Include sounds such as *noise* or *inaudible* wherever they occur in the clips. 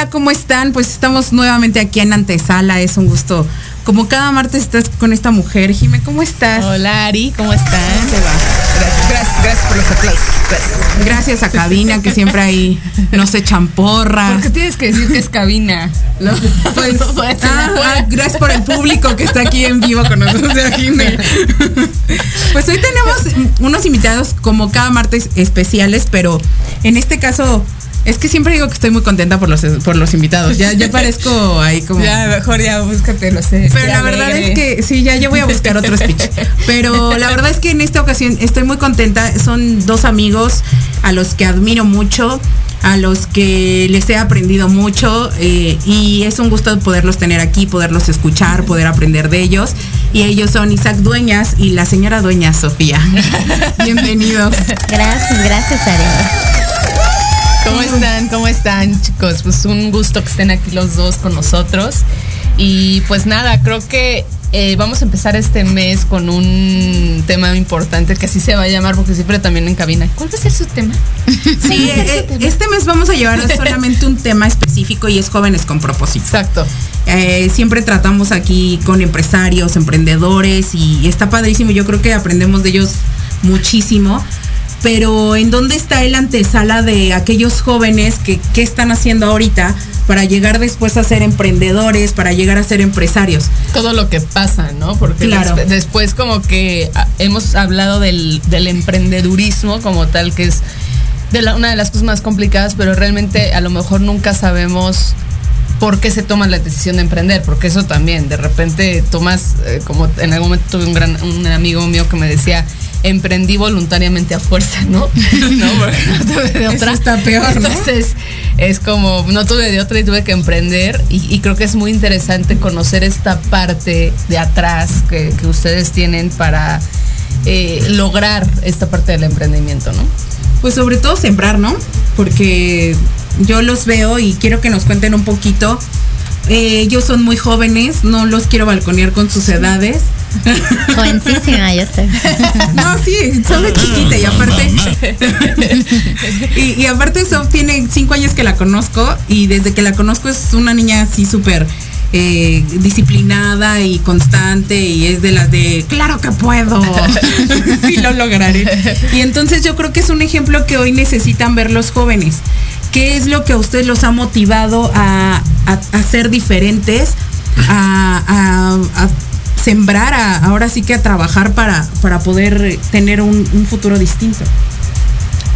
Hola, ¿cómo están? Pues estamos nuevamente aquí en Antesala, es un gusto. Como cada martes estás con esta mujer, Jime, ¿cómo estás? Hola Ari, ¿cómo estás? Gracias, gracias, gracias por los aplausos. Gracias. gracias a Cabina, que siempre ahí nos echan porras. ¿Por qué tienes que decir que es Cabina? *laughs* Pues, ah, ah, gracias por el público que está aquí en vivo con nosotros, Jime. *laughs* Pues hoy tenemos unos invitados como cada martes especiales, pero en este caso es que siempre digo que estoy muy contenta por los, por los invitados. Ya, ya parezco ahí como. Ya, mejor ya búscate, lo sé. Pero la verdad es que sí, ya, yo voy a buscar otro speech. Pero la verdad es que en esta ocasión estoy muy contenta. Son dos amigos a los que admiro mucho, a los que les he aprendido mucho eh, y es un gusto poderlos tener aquí, poderlos escuchar, poder aprender de ellos. Y ellos son Isaac Dueñas y la señora Dueñas Sofía. *laughs* Bienvenidos. Gracias, gracias, Ari. ¿Cómo están? ¿Cómo están, chicos? Pues un gusto que estén aquí los dos con nosotros. Y pues nada, creo que eh, vamos a empezar este mes con un tema importante que así se va a llamar porque siempre también en cabina. ¿Cuál va a ser su tema? Sí, eh, este mes vamos a llevar *laughs* solamente un tema específico y es jóvenes con propósito. Exacto. Eh, siempre tratamos aquí con empresarios, emprendedores y está padrísimo. Yo creo que aprendemos de ellos muchísimo pero ¿en dónde está el antesala de aquellos jóvenes que qué están haciendo ahorita para llegar después a ser emprendedores, para llegar a ser empresarios? Todo lo que pasa, ¿no? Porque después como que ah, hemos hablado del, emprendedurismo como tal, que es de una de las cosas más complicadas, pero realmente a lo mejor nunca sabemos por qué se toma la decisión de emprender, porque eso también, de repente tomas, eh, como en algún momento tuve un gran un amigo mío que me decía, emprendí voluntariamente a fuerza, ¿no? *laughs* no, no tuve de otra. está peor, Entonces, es como, no tuve de otra y tuve que emprender. Y, creo que es muy interesante conocer esta parte de atrás que, ustedes tienen para eh, lograr esta parte del emprendimiento, ¿no? Pues sobre todo sembrar, ¿no? Porque yo los veo y quiero que nos cuenten un poquito. Eh, ellos son muy jóvenes, no los quiero balconear con sus edades. *laughs* Jovencísima, yo estoy. *laughs* No, sí, son de chiquita y aparte. *laughs* y, aparte, Sof tiene cinco años que la conozco y desde que la conozco es una niña así súper. Eh, disciplinada y constante y es de las de claro que puedo y lo lograré y entonces yo creo que es un ejemplo que hoy necesitan ver los jóvenes qué es lo que a ustedes los ha motivado a, ser diferentes a sembrar, a, ahora sí que a trabajar para, para poder tener un, futuro distinto.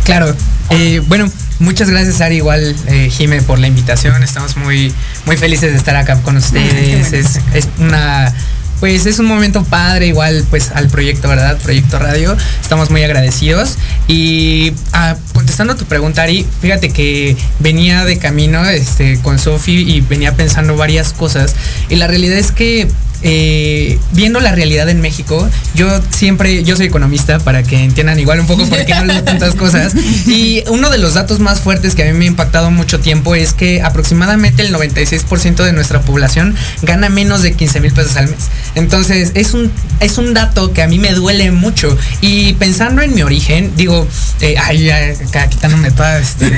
Claro, eh, bueno, muchas gracias Ari, igual eh, Jime por la invitación, estamos muy, muy felices de estar acá con ustedes, es, es una pues es un momento padre igual pues al proyecto, ¿verdad? Proyecto Radio. Estamos muy agradecidos. Y ah, contestando tu pregunta, Ari, fíjate que venía de camino este, con Sofi y venía pensando varias cosas. Y la realidad es que eh, viendo la realidad en México, yo siempre, yo soy economista para que entiendan igual un poco por qué hablo de tantas *laughs* cosas. Y uno de los datos más fuertes que a mí me ha impactado mucho tiempo es que aproximadamente el 96% de nuestra población gana menos de 15 mil pesos al mes. Entonces, es un, es un dato que a mí me duele mucho. Y pensando en mi origen, digo, eh, ay, ya, quitándome toda, este,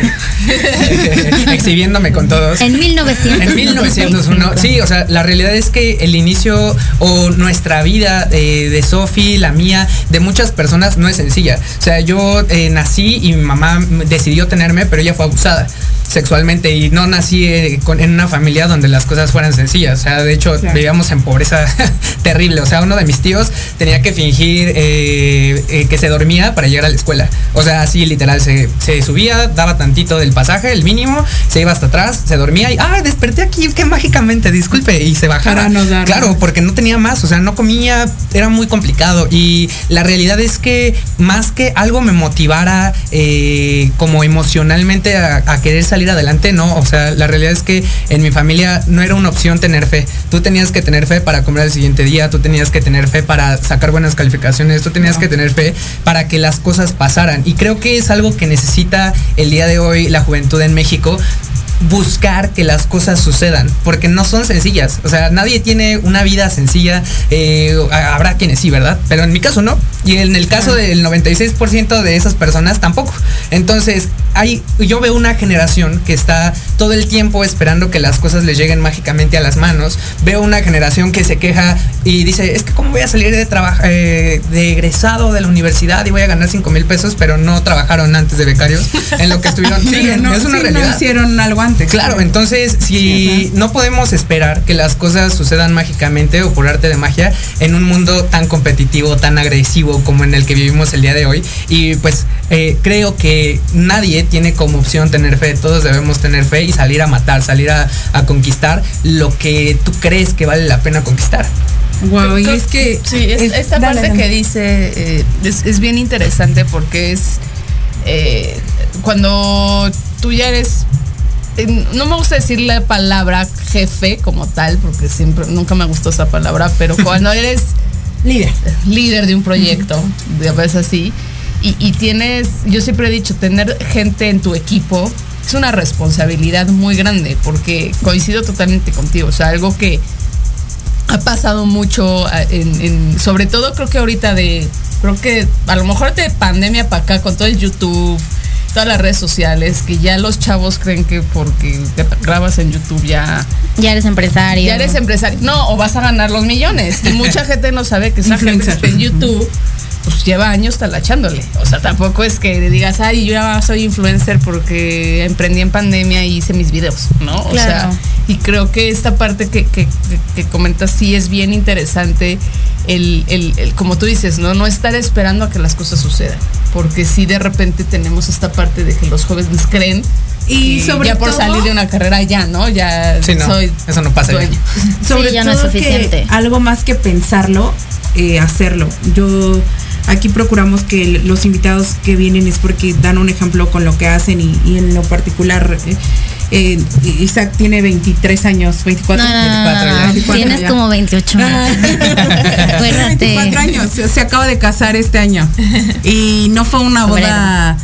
*laughs* exhibiéndome con todos. En 1900. En 1901. Sí, o sea, la realidad es que el inicio o nuestra vida de Sofi, la mía, de muchas personas no es sencilla. O sea, yo eh, nací y mi mamá decidió tenerme, pero ella fue abusada. sexualmente y no nací eh, en una familia donde las cosas fueran sencillas. O sea, de hecho, vivíamos en pobreza *laughs* terrible. O sea, uno de mis tíos tenía que fingir eh, eh, que se dormía para llegar a la escuela. O sea, así literal, se, subía, daba tantito del pasaje, el mínimo, se iba hasta atrás, se dormía y, ah, desperté aquí, que mágicamente, disculpe, y se bajara. claro, porque no tenía más, o sea, no comía, era muy complicado. Y la realidad es que más que algo me motivara como emocionalmente a, a querer salir salir adelante, no. O sea, la realidad es que en mi familia no era una opción tener fe. Tú tenías que tener fe para comer el siguiente día, tú tenías que tener fe para sacar buenas calificaciones, tú tenías que tener fe para que las cosas pasaran. Y creo que es algo que necesita el día de hoy la juventud en México buscar que las cosas sucedan, porque no son sencillas. O sea, nadie tiene una vida sencilla. Eh, habrá quienes sí, ¿verdad? Pero en mi caso no. Y en el caso del 96% de esas personas tampoco. Entonces, hay, yo veo una generación que está todo el tiempo esperando que las cosas les lleguen mágicamente a las manos. Veo una generación que se queja y dice, es que cómo voy a salir de trabajo eh, de egresado de la universidad y voy a ganar 5 mil pesos, pero no trabajaron antes de becarios en lo que estuvieron. *laughs* sí, no, es una realidad. No hicieron algo antes. Claro, entonces si no podemos esperar que las cosas sucedan mágicamente o por arte de magia en un mundo tan competitivo, tan agresivo como en el que vivimos el día de hoy. Y pues eh, creo que nadie tiene como opción tener fe, todos debemos tener fe y salir a matar, salir a, conquistar lo que tú crees que vale la pena conquistar. Wow, y es que sí, esta parte que dice eh, es, bien interesante porque es eh, cuando tú ya eres no me gusta decir la palabra jefe como tal, porque siempre, nunca me gustó esa palabra, pero cuando *laughs* eres líder, líder de un proyecto, de veces así, y, tienes, yo siempre he dicho, tener gente en tu equipo es una responsabilidad muy grande, porque coincido totalmente contigo, o sea, algo que ha pasado mucho, en, sobre todo creo que ahorita de, creo que a lo mejor de pandemia para acá, con todo el YouTube, todas las redes sociales, que ya los chavos creen que porque te grabas en YouTube ya... Ya eres empresario. Ya eres empresario. No, o vas a ganar los millones. Y mucha *laughs* gente no sabe que esa gente que está en YouTube pues lleva años talachándole. O sea, tampoco es que digas, ay, yo ya soy influencer porque emprendí en pandemia y hice mis videos, ¿no? O sea, y creo que esta parte que, que, que, comentas sí es bien interesante, el, el, el, como tú dices, ¿no? No estar esperando a que las cosas sucedan. Porque sí de repente tenemos esta parte de que los jóvenes creen y sobre ya por salir de una carrera ya, ¿no? Ya soy eso no pasa dueño. Sobre ya no es suficiente. algo más que pensarlo, eh, hacerlo. Yo aquí procuramos que los invitados que vienen es porque dan un ejemplo con lo que hacen y, en lo particular eh, eh, Isaac tiene 23 años, 24, años. Tienes como 28 años. 24 años, se acaba de casar este año. *laughs* Y no fue una boda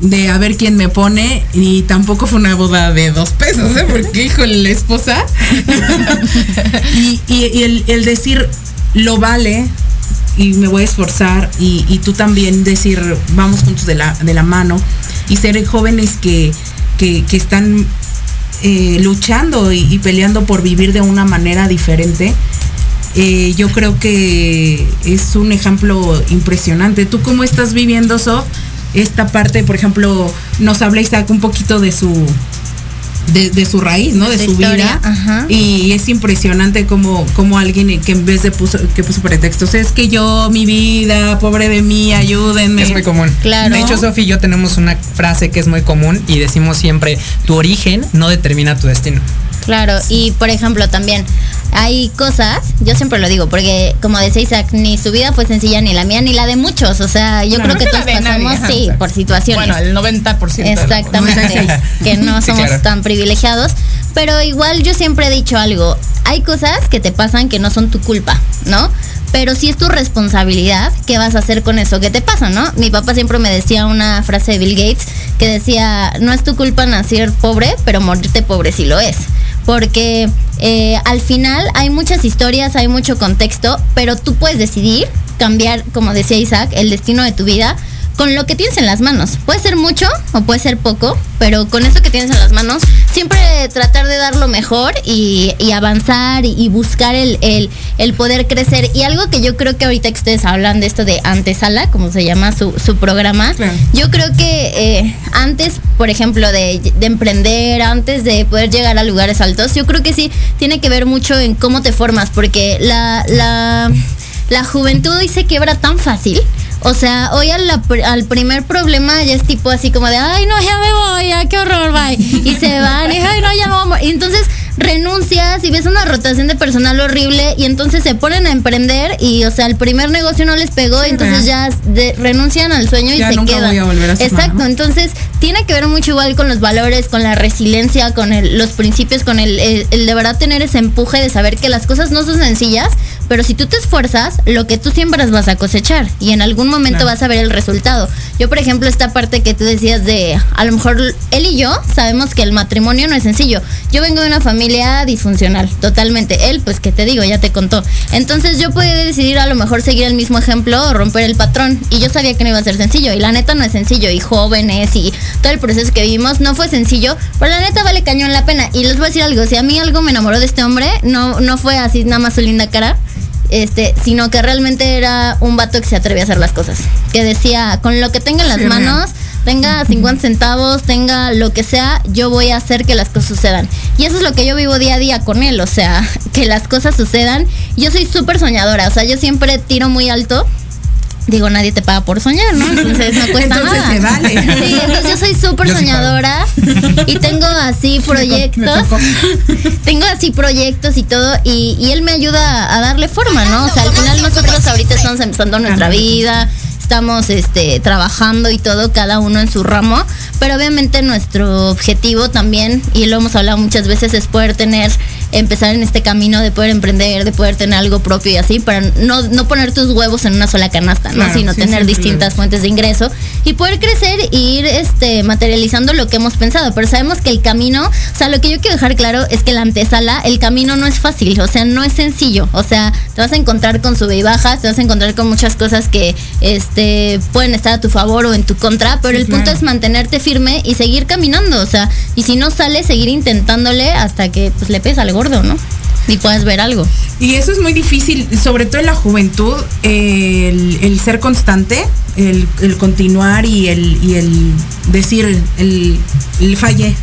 de a ver quién me pone y tampoco fue una boda de dos pesos, ¿eh? porque *laughs* hijo la esposa. *laughs* y, el, el, decir lo vale, y me voy a esforzar y, tú también decir vamos juntos de la, de la mano y ser jóvenes que, que, están eh, luchando y, peleando por vivir de una manera diferente. Eh, yo creo que es un ejemplo impresionante. ¿Tú cómo estás viviendo, Sof? Esta parte, por ejemplo, nos habla Isaac un poquito de su de, su raíz, ¿no? De, su vida. Y es impresionante como, como alguien que en vez de puso, que puso pretextos, es que yo, mi vida, pobre de mí, ayúdenme. Es muy común. Claro. De hecho, Sofi y yo tenemos una frase que es muy común y decimos siempre, tu origen no determina tu destino. Claro, y por ejemplo también hay cosas, yo siempre lo digo, porque como decía Isaac, ni su vida fue sencilla, ni la mía, ni la de muchos. O sea, yo creo que todos pasamos, sí, por situaciones. Bueno, el 90%. Exactamente, *laughs* que no somos tan privilegiados. Pero igual yo siempre he dicho algo, hay cosas que te pasan que no son tu culpa, ¿no? Pero si es tu responsabilidad, ¿qué vas a hacer con eso que te pasa, no? Mi papá siempre me decía una frase de Bill Gates que decía, no es tu culpa nacer pobre, pero morirte pobre sí lo es porque eh, al final hay muchas historias, hay mucho contexto, pero tú puedes decidir cambiar, como decía Isaac, el destino de tu vida con lo que tienes en las manos. Puede ser mucho o puede ser poco, pero con eso que tienes en las manos, siempre tratar de dar lo mejor y, avanzar y, buscar el, el, poder crecer. Y algo que yo creo que ahorita que ustedes hablan de esto de antesala, como se llama su, su programa, yo creo que eh, antes, por ejemplo, de, de emprender, antes de poder llegar a lugares altos, yo creo que sí tiene que ver mucho en cómo te formas, porque la, la, la juventud hoy se quiebra tan fácil. O sea, hoy al, al, primer problema ya es tipo así como de, ay, no, ya me voy, ya, qué horror, bye. Y se van, y ay, no, ya me vamos. Y entonces renuncias y ves una rotación de personal horrible y entonces se ponen a emprender y, o sea, el primer negocio no les pegó, y entonces ya renuncian al sueño y se quedan. Exacto, entonces tiene que ver mucho igual con los valores, con la resiliencia, con los principios, con el, el, de verdad tener ese empuje de saber que las cosas no son sencillas, pero si tú te esfuerzas, lo que tú siembras vas a cosechar y en algún momento vas a ver el resultado. Yo, por ejemplo, esta parte que tú decías de, a lo mejor él y yo sabemos que el matrimonio no es sencillo. Yo vengo de una familia disfuncional, totalmente. Él, pues que te digo, ya te contó. Entonces yo pude decidir a lo mejor seguir el mismo ejemplo o romper el patrón. Y yo sabía que no iba a ser sencillo. Y la neta no es sencillo. Y jóvenes y todo el proceso que vivimos no fue sencillo. Pero la neta vale cañón la pena. Y les voy a decir algo, si a mí algo me enamoró de este hombre, no, no fue así nada más su linda cara este, sino que realmente era un vato que se atrevía a hacer las cosas. Que decía, con lo que tenga en las manos, tenga 50 centavos, tenga lo que sea, yo voy a hacer que las cosas sucedan. Y eso es lo que yo vivo día a día con él, o sea, *laughs* que las cosas sucedan. Yo soy súper soñadora, o sea, yo siempre tiro muy alto digo, nadie te paga por soñar, ¿no? Entonces no cuesta entonces nada. Se vale. Sí, entonces yo soy súper soñadora y tengo así proyectos. tengo así proyectos y todo y, y, él me ayuda a darle forma, ¿no? O sea, al final nosotros ahorita estamos empezando nuestra vida estamos este, trabajando y todo, cada uno en su ramo, pero obviamente nuestro objetivo también, y lo hemos hablado muchas veces, es poder tener, empezar en este camino de poder emprender, de poder tener algo propio y así, para no, no poner tus huevos en una sola canasta, ¿no? sino tener distintas fuentes de ingreso y poder crecer e ir este, materializando lo que hemos pensado. Pero sabemos que el camino, o sea, lo que yo quiero dejar claro es que la antesala, el camino no es fácil, o sea, no es sencillo, o sea, te vas a encontrar con sube y bajas, te vas a encontrar con muchas cosas que, este, pueden estar a tu favor o en tu contra, pero el punto es mantenerte firme y seguir caminando, o sea, y si no sale, seguir intentándole hasta que pues le pesa al gordo, ¿no? Y puedas ver algo. Y eso es muy difícil, sobre todo en la juventud, el, ser constante, el, continuar y el, y el decir, el, el fallé,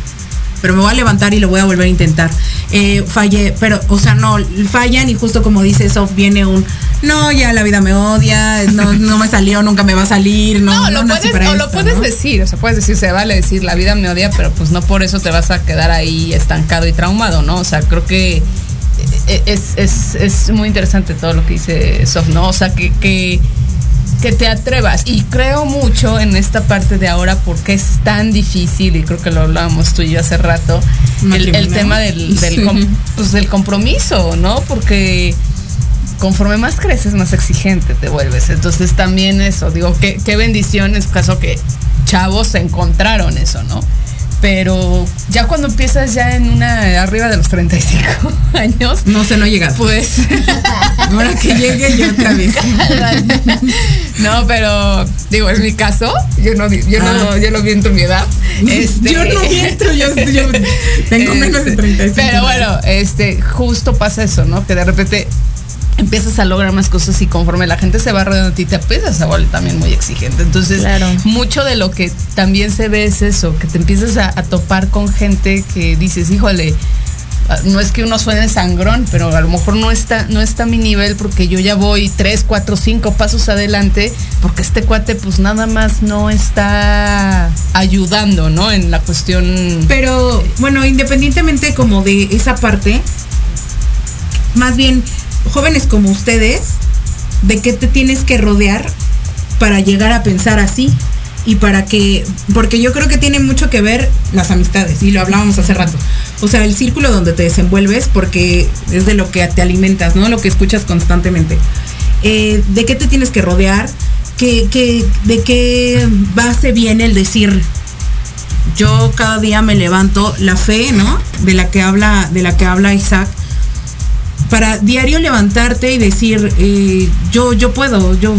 pero me voy a levantar y lo voy a volver a intentar. Eh, fallé, pero, o sea, no, fallan y justo como dice Sof, viene un, no, ya la vida me odia, no, no me salió, nunca me va a salir, no. No, lo puedes, o lo puedes decir, o sea, puedes decir, se vale decir, la vida me odia, pero pues no por eso te vas a quedar ahí estancado y traumado, ¿no? O sea, creo que eh, es, es, es muy interesante todo lo que dice Sof, ¿no? O sea, que, que que te atrevas. Y creo mucho en esta parte de ahora porque es tan difícil, y creo que lo hablábamos tú y yo hace rato, el, tema del, pues, del, compromiso, ¿no? Porque conforme más creces, más exigente te vuelves. Entonces también eso, digo, qué, qué bendición en su caso que chavos se encontraron eso, ¿no? Pero ya cuando empiezas ya en una arriba de los 35 *laughs* años. No sé, no llega. Pues. *laughs* Ahora que llegue yo otra vez. *laughs* no, pero digo, es mi caso. Yo no, yo no, ah. yo no viento mi edad. Este, yo no viento, yo, tengo menos de 35. Pero bueno, este, justo pasa eso, ¿no? Que de repente empiezas a lograr más cosas y conforme la gente se va rodeando a ti te empiezas a volver también muy exigente. Entonces, mucho de lo que también se ve es eso, que te empiezas a, topar con gente que dices, híjole, ah, no es que uno suene sangrón, pero a lo mejor no está, no está a mi nivel porque yo ya voy tres, cuatro, cinco pasos adelante, porque este cuate pues nada más no está ayudando, ¿no? En la cuestión. Pero bueno, independientemente como de esa parte, más bien jóvenes como ustedes, de qué te tienes que rodear para llegar a pensar así y para que, porque yo creo que tiene mucho que ver las amistades, y lo hablábamos hace rato. O sea, el círculo donde te desenvuelves, porque es de lo que te alimentas, ¿no? Lo que escuchas constantemente. Eh, ¿De qué te tienes que rodear? ¿Qué, qué, de qué base viene el decir, yo cada día me levanto, la fe, ¿no? De la que habla, de la que habla Isaac, para diario levantarte y decir, eh, yo, yo puedo, yo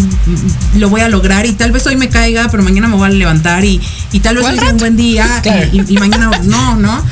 lo voy a lograr y tal vez hoy me caiga, pero mañana me voy a levantar y, tal vez hoy sea un buen día *laughs* y, mañana no, ¿no?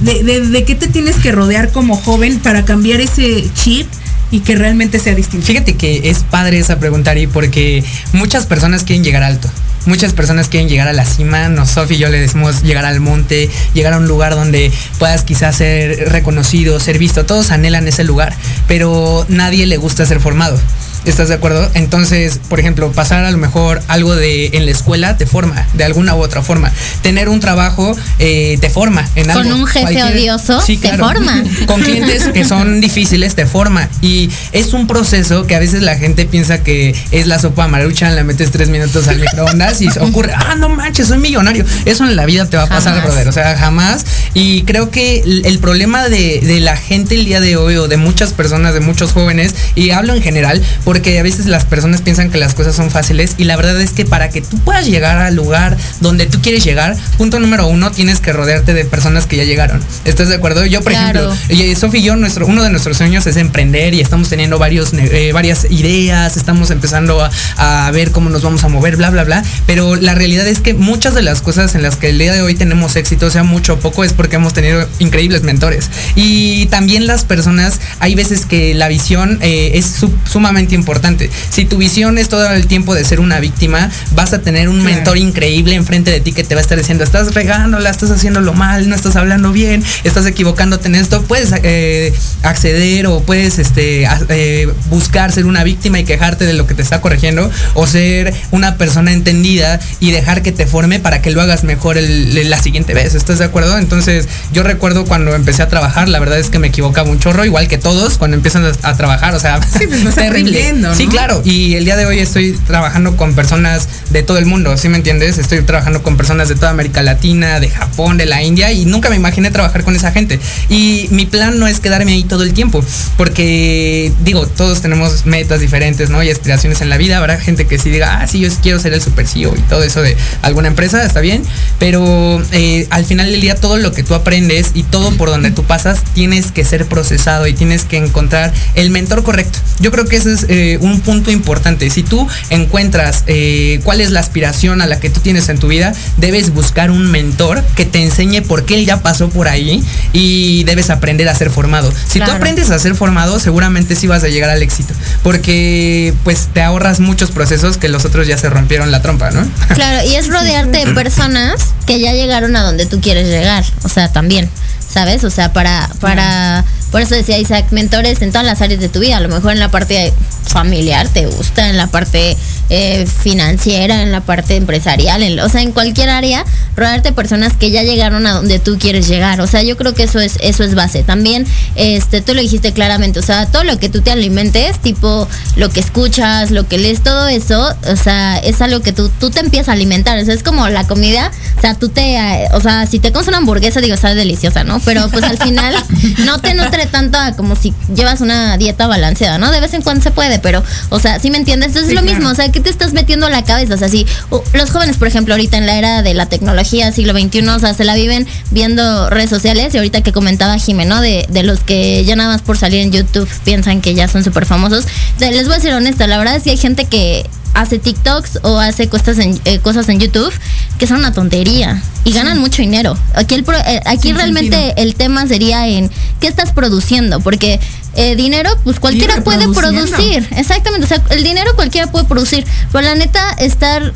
de, qué te tienes que rodear como joven para cambiar ese chip y que realmente sea distinto? Fíjate que es padre esa pregunta, Ari, porque muchas personas quieren llegar alto. Muchas personas quieren llegar a la cima, nos y yo le decimos llegar al monte, llegar a un lugar donde puedas quizás ser reconocido, ser visto. Todos anhelan ese lugar, pero nadie le gusta ser formado. ¿Estás de acuerdo? Entonces, por ejemplo, pasar a lo mejor algo de en la escuela te forma, de alguna u otra forma. Tener un trabajo eh, te forma en algo. Con un jefe odioso te forma. *laughs* Con clientes que son difíciles te forma. Y es un proceso que a veces la gente piensa que es la sopa maruchan, la metes tres minutos al microondas y *laughs* ocurre, ah, no manches, soy millonario. Eso en la vida te va a pasar, brother. O sea, jamás. Y creo que el, problema de, de la gente el día de hoy o de muchas personas, de muchos jóvenes, y hablo en general, porque a veces las personas piensan que las cosas son fáciles y la verdad es que para que tú puedas llegar al lugar donde tú quieres llegar, punto número uno, tienes que rodearte de personas que ya llegaron. ¿Estás de acuerdo? Yo, por ejemplo, Sofi y yo, nuestro, uno de nuestros sueños es emprender y estamos teniendo varios, eh, varias ideas, estamos empezando a, a, ver cómo nos vamos a mover, bla, bla, bla. Pero la realidad es que muchas de las cosas en las que el día de hoy tenemos éxito, sea mucho o poco, es porque hemos tenido increíbles mentores. Y también las personas, hay veces que la visión eh, es sumamente importante importante. Si tu visión es todo el tiempo de ser una víctima, vas a tener un mentor increíble enfrente de ti que te va a estar diciendo, estás regándola, estás haciéndolo mal, no estás hablando bien, estás equivocándote en esto. Puedes eh, acceder o puedes este, eh, buscar ser una víctima y quejarte de lo que te está corrigiendo o ser una persona entendida y dejar que te forme para que lo hagas mejor la siguiente vez. ¿Estás de acuerdo? Entonces, yo recuerdo cuando empecé a trabajar, la verdad es que me equivocaba un chorro, igual que todos cuando empiezan a, trabajar. O sea, sí, pues *laughs* terrible. Sí, claro. Y el día de hoy estoy trabajando con personas de todo el mundo, ¿sí me entiendes? Estoy trabajando con personas de toda América Latina, de Japón, de la India, y nunca me imaginé trabajar con esa gente. Y mi plan no es quedarme ahí todo el tiempo, porque digo, todos tenemos metas diferentes, ¿no? Y aspiraciones en la vida. Habrá gente que sí diga, ah, sí, yo quiero ser el super CEO y todo eso de alguna empresa, está bien. Pero eh, al final del día, todo lo que tú aprendes y todo por donde tú pasas, tienes que ser procesado y tienes que encontrar el mentor correcto. Yo creo que ese es eh, un punto importante. Si tú encuentras eh, cuál es la aspiración a la que tú tienes en tu vida, debes buscar un mentor que te enseñe por qué él ya pasó por ahí y debes aprender a ser formado. Si tú aprendes a ser formado, seguramente sí vas a llegar al éxito, porque pues te ahorras muchos procesos que los otros ya se rompieron la trompa, ¿no? Claro, y es *laughs* rodearte de personas que ya llegaron a donde tú quieres llegar, o sea, también. ¿sabes? O sea, para, para, por eso decía Isaac, mentores en todas las áreas de tu vida, a lo mejor en la parte familiar te gusta, en la parte eh, financiera, en la parte empresarial, en, o sea, en cualquier área, rodearte personas que ya llegaron a donde tú quieres llegar, o sea, yo creo que eso es, eso es base. También, este, tú lo dijiste claramente, o sea, todo lo que tú te alimentes, tipo lo que escuchas, lo que lees, todo eso, o sea, es algo que tú, tú te empiezas a alimentar, o sea, es como la comida, o sea, tú te, o sea, si te comes una hamburguesa, digo, sabe deliciosa, ¿no? Pero pues al final *laughs* no te nutre tanto como si llevas una dieta balanceada, ¿no? De vez en cuando se puede, pero, o sea, ¿sí me entiendes? Entonces es lo mismo, o sea, ¿qué te estás metiendo a la cabeza? O sea, si los jóvenes, por ejemplo, ahorita en la era de la tecnología, siglo XXI, o sea, se la viven viendo redes sociales y ahorita que comentaba Jimeno de, de los que ya nada más por salir en YouTube piensan que ya son súper famosos. les voy a ser honesta, la verdad es que hay gente que hace TikToks o hace cosas en, eh, cosas en YouTube que son una tontería y ganan mucho dinero. Aquí, el eh, aquí realmente el tema sería en qué estás produciendo, porque eh, dinero, pues cualquiera puede producir. Exactamente, o sea, el dinero cualquiera puede producir. Pero la neta, estar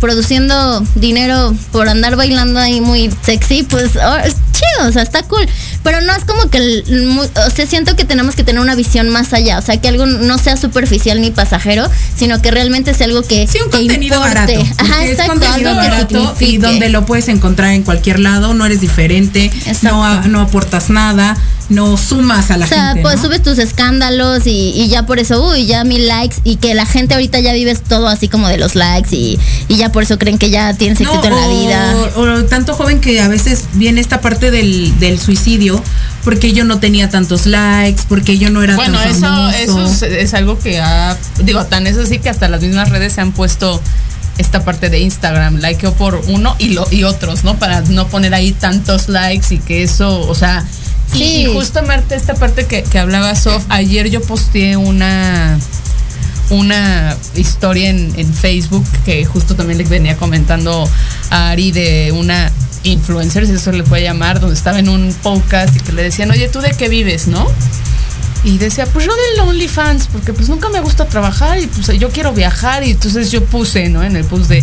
produciendo dinero por andar bailando ahí muy sexy, pues oh, es chido, o sea, está cool. Pero no es como que, o sea, siento que tenemos que tener una visión más allá, o sea, que algo no sea superficial ni pasajero, sino que realmente es algo que. Sí, un contenido barato. Ajá, exacto. Contenido barato y donde lo puedes encontrar en cualquier lado, no eres diferente, no, no aportas nada no sumas a la gente. O sea, pues subes tus escándalos y, ya por eso, uy, ya mil likes y que la gente ahorita ya vives todo así como de los likes y, ya por eso creen que ya tienes éxito en la vida. O, tanto joven que a veces viene esta parte del, del suicidio porque yo no tenía tantos likes, porque yo no era bueno, tan eso, eso es, algo que ha, digo, tan es así que hasta las mismas redes se han puesto esta parte de Instagram, likeo por uno y lo y otros, ¿no? Para no poner ahí tantos likes y que eso, o sea, Sí. Y, justo, Marta, esta parte que, que hablaba Sof, ayer yo posteé una una historia en, en, Facebook que justo también le venía comentando a Ari de una influencer, si eso le puede llamar, donde estaba en un podcast y que le decían, oye, ¿tú de qué vives, no? Y decía, pues yo del OnlyFans, porque pues nunca me gusta trabajar y pues yo quiero viajar y entonces yo puse, ¿no? En el post de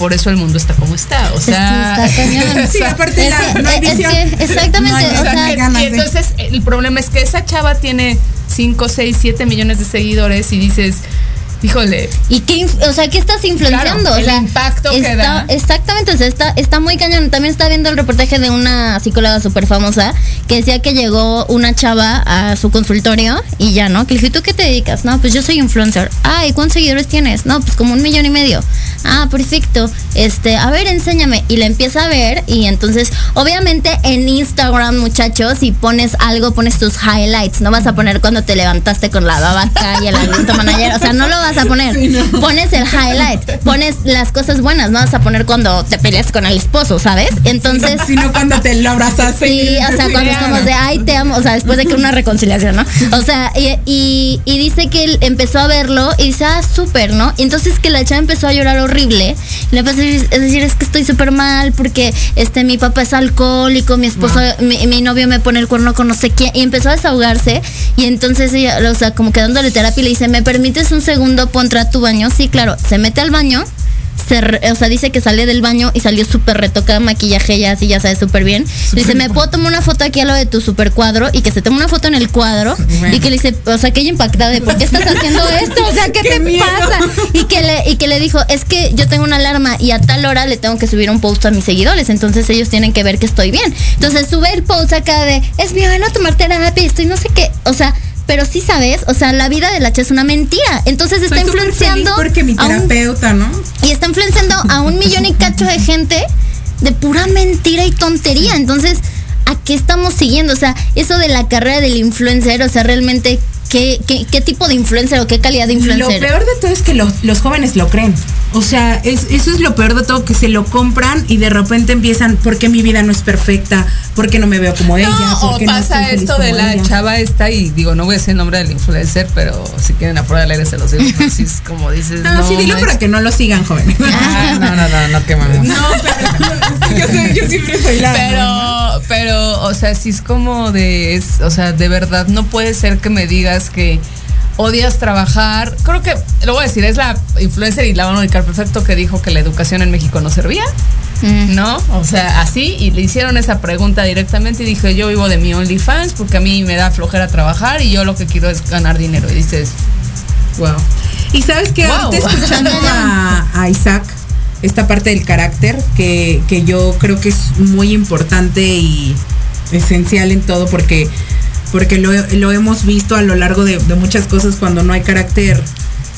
por eso el mundo está como está. O sea, *laughs* sí, aparte la, no hay visión. exactamente. o sea, y entonces el problema es que esa chava tiene 5, 6, 7 millones de seguidores y dices, Híjole. ¿Y qué, o sea, qué estás influenciando? el impacto que da. Exactamente, o sea, está, está muy cañón. También está viendo el reportaje de una psicóloga súper famosa que decía que llegó una chava a su consultorio y ya, ¿no? Que le dije, ¿tú qué te dedicas? No, pues yo soy influencer. Ay, ¿cuántos seguidores tienes? No, pues como un millón y medio. Ah, perfecto. Este, a ver, enséñame. Y la empieza a ver y entonces, obviamente en Instagram, muchachos, si pones algo, pones tus highlights. No vas a poner cuando te levantaste con la babaca y el *laughs* manager. O sea, no lo vas a poner. Pones el highlight, *laughs* pones las cosas buenas, no vas a poner cuando te peleas con el esposo, ¿sabes? Entonces. *laughs* Sino cuando te lo abrazas. Sí, o sea, cuando estamos de ay, te amo, o sea, después de que una reconciliación, ¿no? O sea, y, y, dice que él empezó a verlo y dice, ah, súper, ¿no? Y entonces que la chava empezó a llorar horrible. Y le empezó a decir, es que estoy súper mal porque este mi papá es alcohólico, mi esposo, mi, mi, novio me pone el cuerno con no sé quién. Y empezó a desahogarse. Y entonces ella, o sea, como que dándole terapia, le dice, ¿me permites un segundo? Pontra tu baño. Sí, claro, se mete al baño o sea, dice que sale del baño y salió súper retocada, maquillaje ya así, ya sabes, súper bien. dice, ¿me puedo tomar una foto aquí a lo de tu super cuadro? Y que se tome una foto en el cuadro. Y que le dice, o sea, que ella impactada de, ¿por qué estás haciendo esto? O sea, ¿qué, *laughs* te pasa? Y que, le, y que le dijo, es que yo tengo una alarma y a tal hora le tengo que subir un post a mis seguidores. Entonces ellos tienen que ver que estoy bien. Entonces sube el post acá de, es bien, no tomar terapia, estoy no sé qué. O sea, pero sí sabes, o sea, la vida de la Che es una mentira. Entonces está influenciando. Porque mi terapeuta, ¿no? Y está influenciando a un millón y cacho de gente de pura mentira y tontería. Entonces, ¿a qué estamos siguiendo? O sea, eso de la carrera del influencer, o sea, realmente, ¿qué, qué, tipo de influencer o qué calidad de influencer? Lo peor de todo es que los, los jóvenes lo creen. O sea, es, eso es lo peor de todo, que se lo compran y de repente empiezan, porque mi vida no es perfecta, porque no me veo como ella. o pasa esto de la chava esta, y digo, no voy a decir el nombre del influencer, pero si quieren a prueba de se los digo, si es como dices. No, sí, dilo para que no lo sigan, jóvenes. Ah, no, no, no, no quemamos. No, pero yo, yo siempre soy la. Pero, pero, o sea, si es como de, es, o sea, de verdad, no puede ser que me digas que odias trabajar. Creo que, lo voy a decir, es la influencer y la van a ubicar perfecto que dijo que la educación en México no servía. Mm. ¿No? O sea, así, y le hicieron esa pregunta directamente y dije, yo vivo de mi OnlyFans porque a mí me da flojera trabajar y yo lo que quiero es ganar dinero. Y dices, wow. Y sabes que wow. escuchando *laughs* a, Isaac, esta parte del carácter, que, que yo creo que es muy importante y esencial en todo porque porque lo, hemos visto a lo largo de, muchas cosas cuando no hay carácter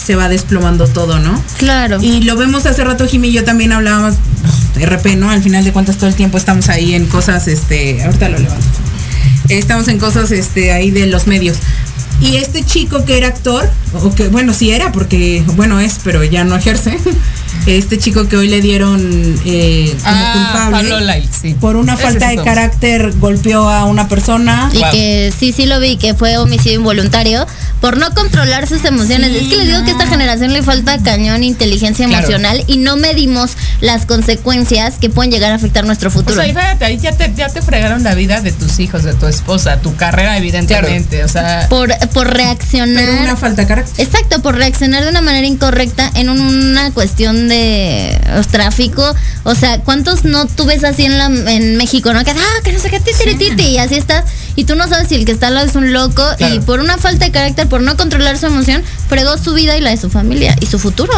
se va desplomando todo, ¿no? Claro. Y lo vemos hace rato, Jimmy y yo también hablábamos de RP, ¿no? Al final de cuentas todo el tiempo estamos ahí en cosas, este, ahorita lo levanto. Estamos en cosas, este, ahí de los medios. Y este chico que era actor, o que, bueno, sí era, porque, bueno, es, pero ya no ejerce. *laughs* Este chico que hoy le dieron eh, como ah, culpable por una falta de carácter golpeó a una persona. Y que sí, sí lo vi, que fue homicidio involuntario por no controlar sus emociones. es que les digo que a esta generación le falta cañón inteligencia emocional y no medimos las consecuencias que pueden llegar a afectar nuestro futuro. O sea, ahí ya te, ya te fregaron la vida de tus hijos, de tu esposa, tu carrera, evidentemente. O sea, por, por reaccionar. Por una falta de carácter. Exacto, por reaccionar de una manera incorrecta en una cuestión de tráfico. O sea, ¿cuántos no tú ves así en, la, en México, no? Que, ah, que no sé qué, titi, y así estás. Y tú no sabes si el que está al lado es un loco y por una falta de carácter por no controlar su emoción, fregó su vida y la de su familia y su futuro.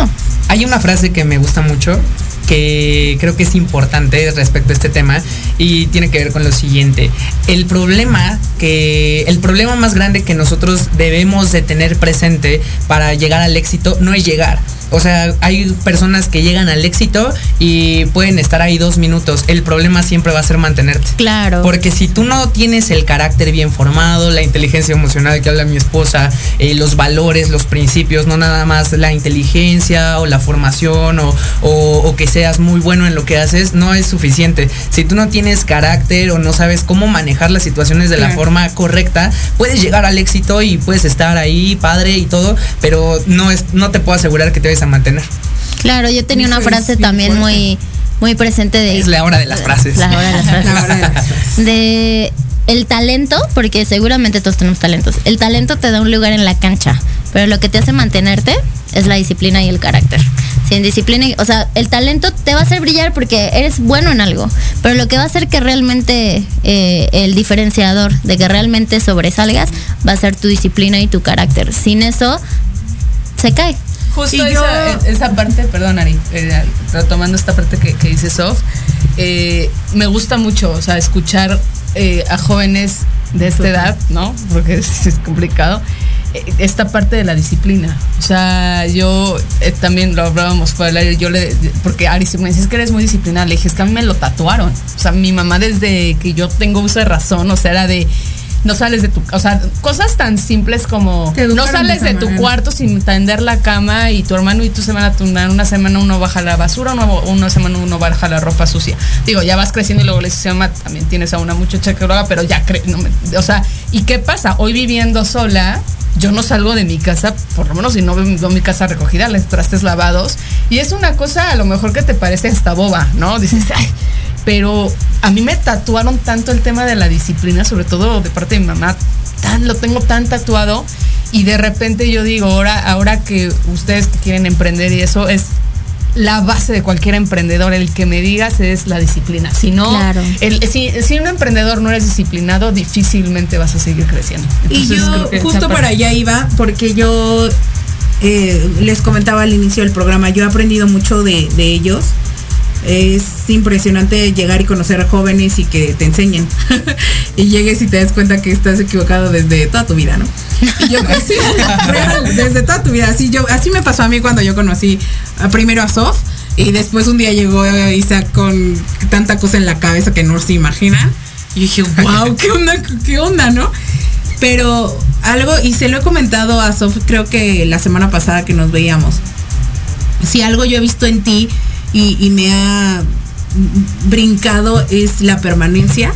Hay una frase que me gusta mucho que creo que es importante respecto a este tema y tiene que ver con lo siguiente. El problema que el problema más grande que nosotros debemos de tener presente para llegar al éxito no es llegar, o sea, hay personas que llegan al éxito y pueden estar ahí dos minutos. El problema siempre va a ser mantenerte. Claro. Porque si tú no tienes el carácter bien formado, la inteligencia emocional que habla mi esposa, eh, los valores, los principios, no nada más la inteligencia o la formación o, o, que seas muy bueno en lo que haces, no es suficiente. Si tú no tienes carácter o no sabes cómo manejar las situaciones de la forma correcta, puedes llegar al éxito y puedes estar ahí, padre y todo, pero no es, no te puedo asegurar que te vayas a mantener. Claro, yo tenía una frase también muy muy presente de es la hora de las frases. *laughs* La hora de las frases. de el talento, porque seguramente todos tenemos talentos. El talento te da un lugar en la cancha, pero lo que te hace mantenerte es la disciplina y el carácter. Sin disciplina, o sea, el talento te va a hacer brillar porque eres bueno en algo, pero lo que va a hacer que realmente eh, el diferenciador de que realmente sobresalgas va a ser tu disciplina y tu carácter. Sin eso, se cae. Justo esa, parte, perdón Ari, eh, retomando esta parte que, dice Sof, eh, me gusta mucho, o sea, escuchar a jóvenes de esta edad, ¿no? Porque es complicado esta parte de la disciplina. O sea, yo eh, también lo hablábamos fuera yo le, porque Ari, me dices que eres muy disciplinada, le dije, es que a mí me lo tatuaron. O sea, mi mamá desde que yo tengo uso de razón, o sea, era de, no sales de tu, o sea, cosas tan simples como no sales de, tu cuarto sin tender la cama y tu hermano y tú se van a turnar, una semana uno baja la basura, una, semana uno baja la ropa sucia. Digo, ya vas creciendo y luego le dices, mamá, también tienes a una muchacha que lo haga, pero ya, cre no o sea, ¿y qué pasa? Hoy viviendo sola, yo no salgo de mi casa, por lo menos si no veo mi casa recogida, los trastes lavados. Y es una cosa a lo mejor que te parece hasta boba, ¿no? Dices, ay, pero a mí me tatuaron tanto el tema de la disciplina, sobre todo de parte de mi mamá, tan, lo tengo tan tatuado. Y de repente yo digo, ahora, ahora que ustedes quieren emprender y eso es la base de cualquier emprendedor, el que me digas es la disciplina. Si no, si, un emprendedor no eres disciplinado, difícilmente vas a seguir creciendo. y yo justo para allá iba, porque yo eh, les comentaba al inicio del programa, yo he aprendido mucho de, de ellos es impresionante llegar y conocer a jóvenes y que te enseñen. *laughs* y llegues y te das cuenta que estás equivocado desde toda tu vida, ¿no? Y yo sí, *laughs* desde toda tu vida. Así, yo, así me pasó a mí cuando yo conocí primero a Sof y después un día llegó Isa con tanta cosa en la cabeza que no se imagina. Y dije, wow, ¿qué onda? ¿Qué onda, no? Pero algo, y se lo he comentado a Sof, creo que la semana pasada que nos veíamos. Si algo yo he visto en ti y, me ha brincado es la permanencia,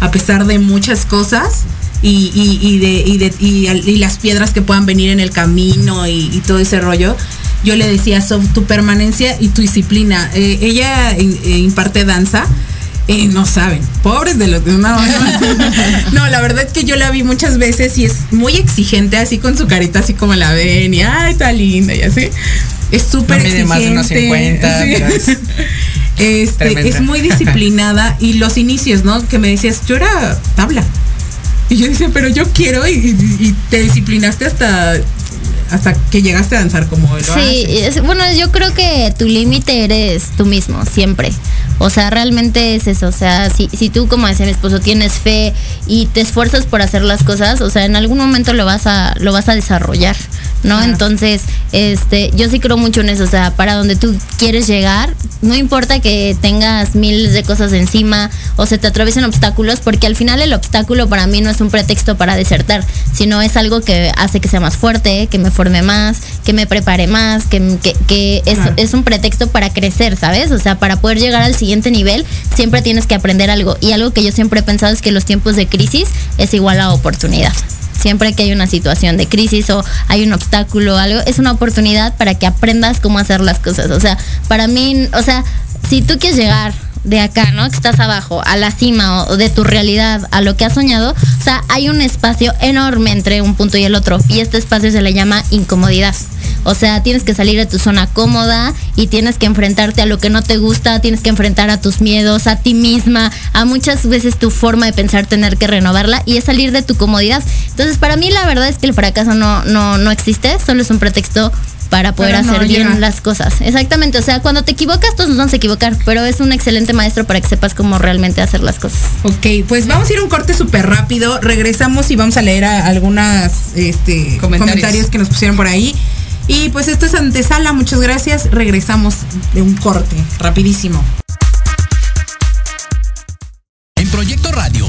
a pesar de muchas cosas. Y, de, y, las piedras que puedan venir en el camino y, todo ese rollo. Yo le decía, tu permanencia y tu disciplina. Eh, ella eh, imparte danza. Eh, no saben, pobres de los de una *laughs* No, la verdad es que yo la vi muchas veces y es muy exigente, así con su carita, así como la ven, y ay, está linda y así es súper no más de unos 50, *laughs* este, es muy disciplinada *laughs* y los inicios, ¿no? Que me decías, yo era tabla. Y yo decía, pero yo quiero y, te disciplinaste hasta hasta que llegaste a danzar como lo Sí, bueno, yo creo que tu límite eres tú mismo, siempre. O sea, realmente es eso. O sea, si, si tú, como decía mi esposo, tienes fe y te esfuerzas por hacer las cosas, o sea, en algún momento lo vas a, lo vas a desarrollar. ¿no? Entonces, este, yo sí creo mucho en eso, o sea, para donde tú quieres llegar, no importa que tengas miles de cosas encima o se te atraviesen obstáculos, porque al final el obstáculo para mí no es un pretexto para desertar, sino es algo que hace que sea más fuerte, que me forme más, que me prepare más, que, que, es, es un pretexto para crecer, ¿sabes? O sea, para poder llegar al siguiente nivel, siempre tienes que aprender algo. Y algo que yo siempre he pensado es que los tiempos de crisis es igual a oportunidad siempre que hay una situación de crisis o hay un obstáculo o algo, es una oportunidad para que aprendas cómo hacer las cosas. O sea, para mí, o sea, si tú quieres llegar de acá, ¿no? Que estás abajo, a la cima o de tu realidad, a lo que has soñado, o sea, hay un espacio enorme entre un punto y el otro. Y este espacio se le llama incomodidad. O sea, tienes que salir de tu zona cómoda y tienes que enfrentarte a lo que no te gusta, tienes que enfrentar a tus miedos, a ti misma, a muchas veces tu forma de pensar tener que renovarla y es salir de tu comodidad. Entonces, para mí la verdad es que el fracaso no, no, no existe, solo es un pretexto para poder hacer bien las cosas. Exactamente, o sea, cuando te equivocas, todos nos vamos a equivocar, pero es un excelente maestro para que sepas cómo realmente hacer las cosas. Ok, pues vamos a ir un corte súper rápido, regresamos y vamos a leer algunas este, comentarios. que nos pusieron por ahí. Y pues esto es antesala, muchas gracias, regresamos de un corte, rapidísimo. En Proyecto Radio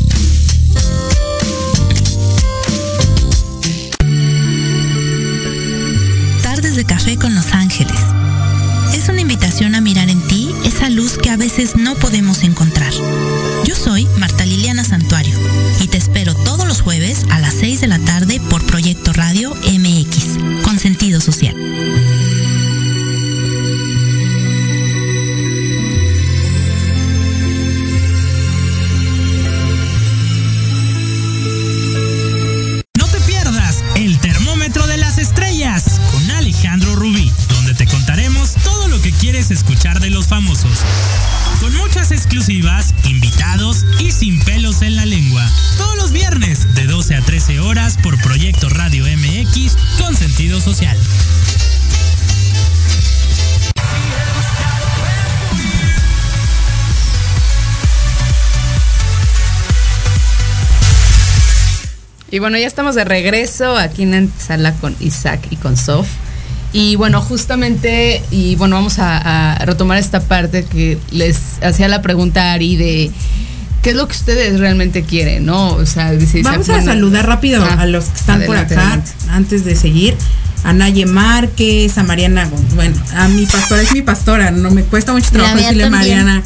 Con Los Ángeles. Es una invitación a mirar en ti esa luz que a veces no podemos encontrar. Yo soy Marta exclusivas, invitados y sin pelos en la lengua. Todos los viernes de 12 a 13 horas por Proyecto Radio MX con sentido social. Y bueno, ya estamos de regreso aquí en sala con Isaac y con Sof. Y bueno, justamente, y bueno, vamos a, a, retomar esta parte que les hacía la pregunta a Ari de qué es lo que ustedes realmente quieren, ¿no? O sea, dice, vamos a saludar rápido ah, a los que están por acá adelante. antes de seguir. A Naye Márquez, a Mariana, bueno, a mi pastora, es mi pastora, no me cuesta mucho trabajo decirle Mariana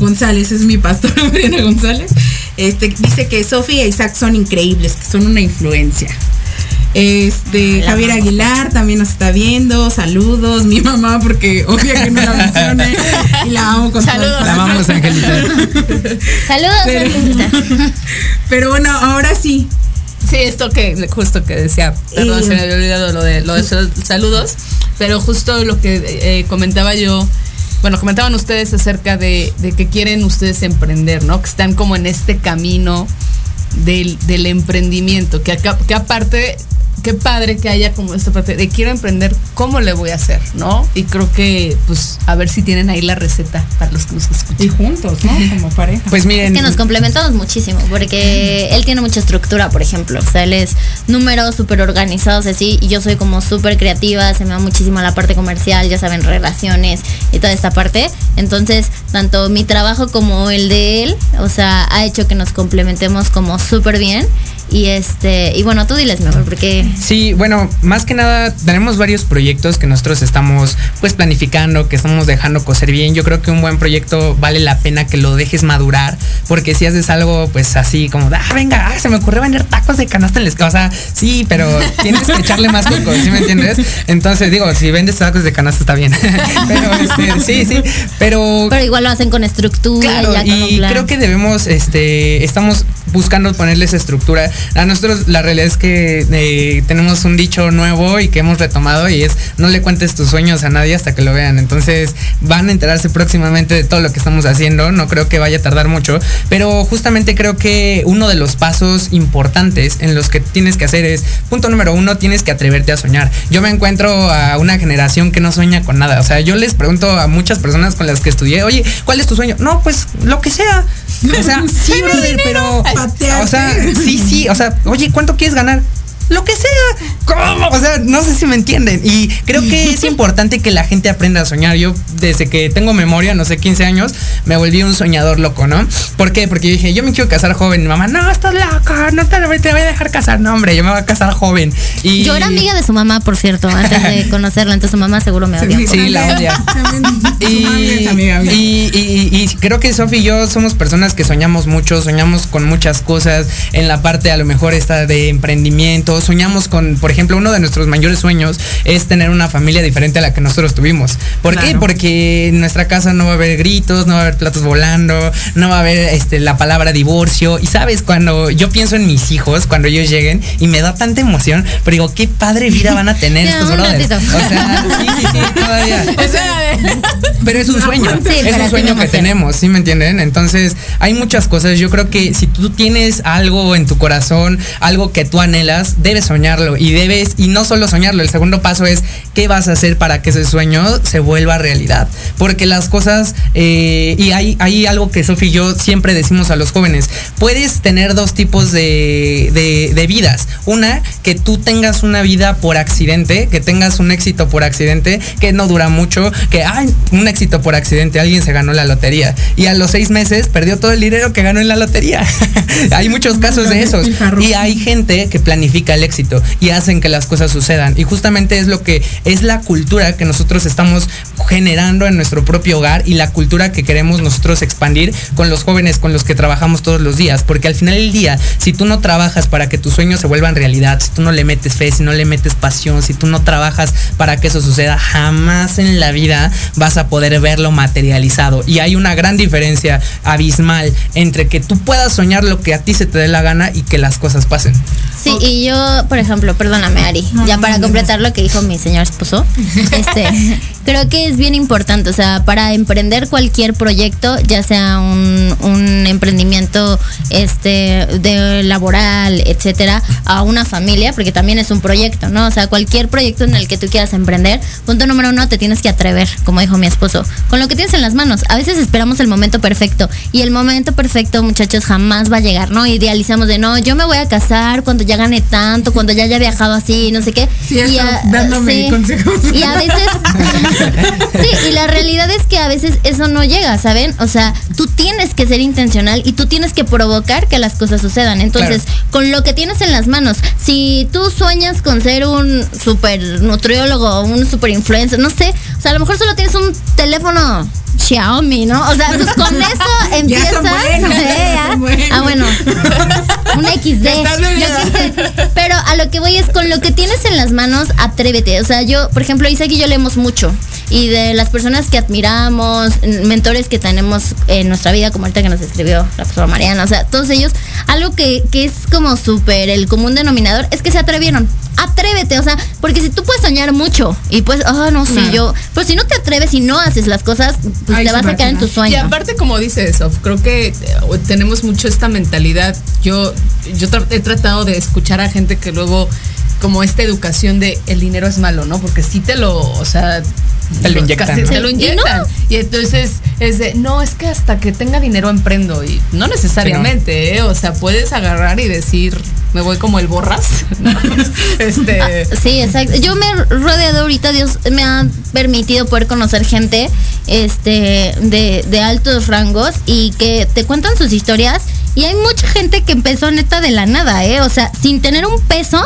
González, es mi pastora *laughs* Mariana González. Este dice que Sofía y Isaac son increíbles, que son una influencia. Este, Javier Aguilar también nos está viendo. Saludos, mi mamá, porque obvio que me la mencione y la amo con Saludos. La amamos, Angelita. Saludos, pero, Angelita. *laughs* Pero bueno, ahora sí. Sí, esto que justo que decía, perdón, y, se me había olvidado lo de, lo de saludos, pero justo lo que eh, comentaba yo bueno, comentaban ustedes acerca de, de, que quieren ustedes emprender, ¿no? Que están como en este camino del, del emprendimiento, que, acá, que aparte qué padre que haya como esta parte de quiero emprender, ¿cómo le voy a hacer? ¿No? Y creo que, pues, a ver si tienen ahí la receta para los que nos escuchan. Y juntos, ¿no? *laughs* Como pareja. Pues miren. Es que nos complementamos muchísimo, porque él tiene mucha estructura, por ejemplo. O sea, él es números súper organizados, así, y yo soy como súper creativa, se me da muchísimo la parte comercial, ya saben, relaciones y toda esta parte. Entonces, tanto mi trabajo como el de él, o sea, ha hecho que nos complementemos como súper bien. Y este, y bueno, tú diles mejor, porque Sí, bueno, más que nada tenemos varios proyectos que nosotros estamos pues planificando, que estamos dejando coser bien. Yo creo que un buen proyecto vale la pena que lo dejes madurar, porque si haces algo pues así como, ah, venga, ah, se me ocurrió vender tacos de canasta en la escala. O sea, sí, pero *laughs* tienes que echarle más coco, ¿sí me entiendes? Entonces digo, si vendes tacos de canasta está bien. *laughs* pero este, sí, sí, pero... Pero igual lo hacen con estructura. Claro, y, y creo que debemos, este, estamos buscando ponerles estructura. A nosotros la realidad es que eh, tenemos un dicho nuevo y que hemos retomado y es no le cuentes tus sueños a nadie hasta que lo vean. Entonces van a enterarse próximamente de todo lo que estamos haciendo. No creo que vaya a tardar mucho, pero justamente creo que uno de los pasos importantes en los que tienes que hacer es, punto número uno, tienes que atreverte a soñar. Yo me encuentro a una generación que no sueña con nada. O sea, yo les pregunto a muchas personas con las que estudié, oye, ¿cuál es tu sueño? No, pues lo que sea. O sea, sí, brother, pero o sea, sí, sí, o sea, oye, ¿cuánto quieres ganar? Lo que sea. ¿Cómo? O sea, no sé si me entienden. Y creo que es *laughs* importante que la gente aprenda a soñar. Yo, desde que tengo memoria, no sé, 15 años, me volví un soñador loco, ¿no? ¿Por qué? Porque dije, yo me quiero casar joven. Mi mamá, no, estás loca, no te, te voy a dejar casar. No, hombre, yo me voy a casar joven. Y... Yo era amiga de su mamá, por cierto, antes de *laughs* conocerla. Entonces su mamá seguro me odia. Sí, la odia. y, y, y, y, creo que Sofi y yo somos personas que soñamos mucho, soñamos con muchas cosas en la parte a lo mejor esta de emprendimiento soñamos con, por ejemplo, uno de nuestros mayores sueños es tener una familia diferente a la que nosotros tuvimos. ¿Por qué? Porque en nuestra casa no va a haber gritos, no va a haber platos volando, no va a haber este, la palabra divorcio. Y sabes, cuando yo pienso en mis hijos, cuando ellos lleguen, y me da tanta emoción, pero digo, qué padre vida van a tener *laughs* estos brothers. O sea, sí, sí, sí, *laughs* todavía. pero es un sueño. es un sueño que tenemos, ¿sí me entienden? Entonces, hay muchas cosas. Yo creo que si tú tienes algo en tu corazón, algo que tú anhelas, debes soñarlo. Y debes, y no solo soñarlo, el segundo paso es qué vas a hacer para que ese sueño se vuelva realidad. Porque las cosas, eh, y hay, hay algo que Sofía y yo siempre decimos a los jóvenes, puedes tener dos tipos de, de, de vidas. Una, que tú tengas una vida por accidente, que tengas un éxito por accidente, que no dura mucho, que hay un éxito por accidente, alguien se ganó la lotería y a los seis meses perdió todo el dinero que ganó en la lotería. *laughs* hay muchos casos de esos. Y hay gente que planifica el éxito y hacen que las cosas sucedan. Y justamente es lo que es la cultura que nosotros estamos generando en nuestro propio hogar y la cultura que queremos nosotros expandir con los jóvenes con los que trabajamos todos los días. Porque al final del día, si tú no trabajas para que tus sueños se vuelvan realidad, si tú no le metes fe, si no le metes pasión, si tú no trabajas para que eso suceda, jamás en la vida vas a poder verlo materializado. Y hay una gran diferencia abismal entre que tú puedas soñar lo que a ti se te dé la gana y que las cosas pasen. Sí, y yo, por ejemplo, perdóname Ari, ya para completar lo que dijo mi señor esposo, *laughs* este, creo que es bien importante, o sea, para emprender cualquier proyecto, ya sea un, un emprendimiento este de laboral, etcétera, a una familia, porque también es un proyecto, ¿no? O sea, cualquier proyecto en el que tú quieras emprender, punto número uno, te tienes que atrever, como dijo mi esposo, con lo que tienes en las manos. A veces esperamos el momento perfecto y el momento perfecto, muchachos, jamás va a llegar, ¿no? Idealizamos de, no, yo me voy a casar cuando ya gane tanto, cuando ya haya viajado así, no sé qué. Sí, y a, dándome consejos. Y a veces... *laughs* *laughs* sí, y la realidad es que a veces eso no llega, ¿saben? O sea, tú tienes que ser intencional y tú tienes que provocar que las cosas sucedan. Entonces, con lo que tienes en las manos, si tú sueñas con ser un super nutriólogo, un super influencer, no sé, o sea, a lo mejor solo tienes un teléfono Xiaomi, ¿no? O sea, pues con eso empieza. Ah, bueno. Un XD. Pero a lo que voy es con lo que tienes en las manos, atrévete. O sea, yo, por ejemplo, Isaac y yo leemos mucho. Y de las personas que admiramos, mentores que tenemos en nuestra vida, como ahorita que nos escribió la profesora Mariana, o sea, todos ellos, algo que, que es como súper el común denominador es que se atrevieron. Atrévete, o sea, porque si tú puedes soñar mucho y pues, ah, no, sé, yo, pero si no te atreves y no haces las cosas, pues te vas a quedar en tus sueños. Y aparte, como dice eso, creo que eh, tenemos mucho esta mentalidad. Yo, yo he tratado de escuchar a gente que luego como esta educación de el dinero es malo, ¿no? Porque si te lo, o sea, te lo inyectan. Te lo inyectan. Y, entonces es de, no, es que hasta que tenga dinero emprendo. Y no necesariamente, ¿eh? O sea, puedes agarrar y decir, me voy como el borras. *laughs* *laughs* este... Ah, sí, exacto. Yo me he rodeado ahorita, Dios me ha permitido poder conocer gente este, de, altos rangos y que te cuentan sus historias. Y hay mucha gente que empezó neta de la nada, ¿eh? O sea, sin tener un peso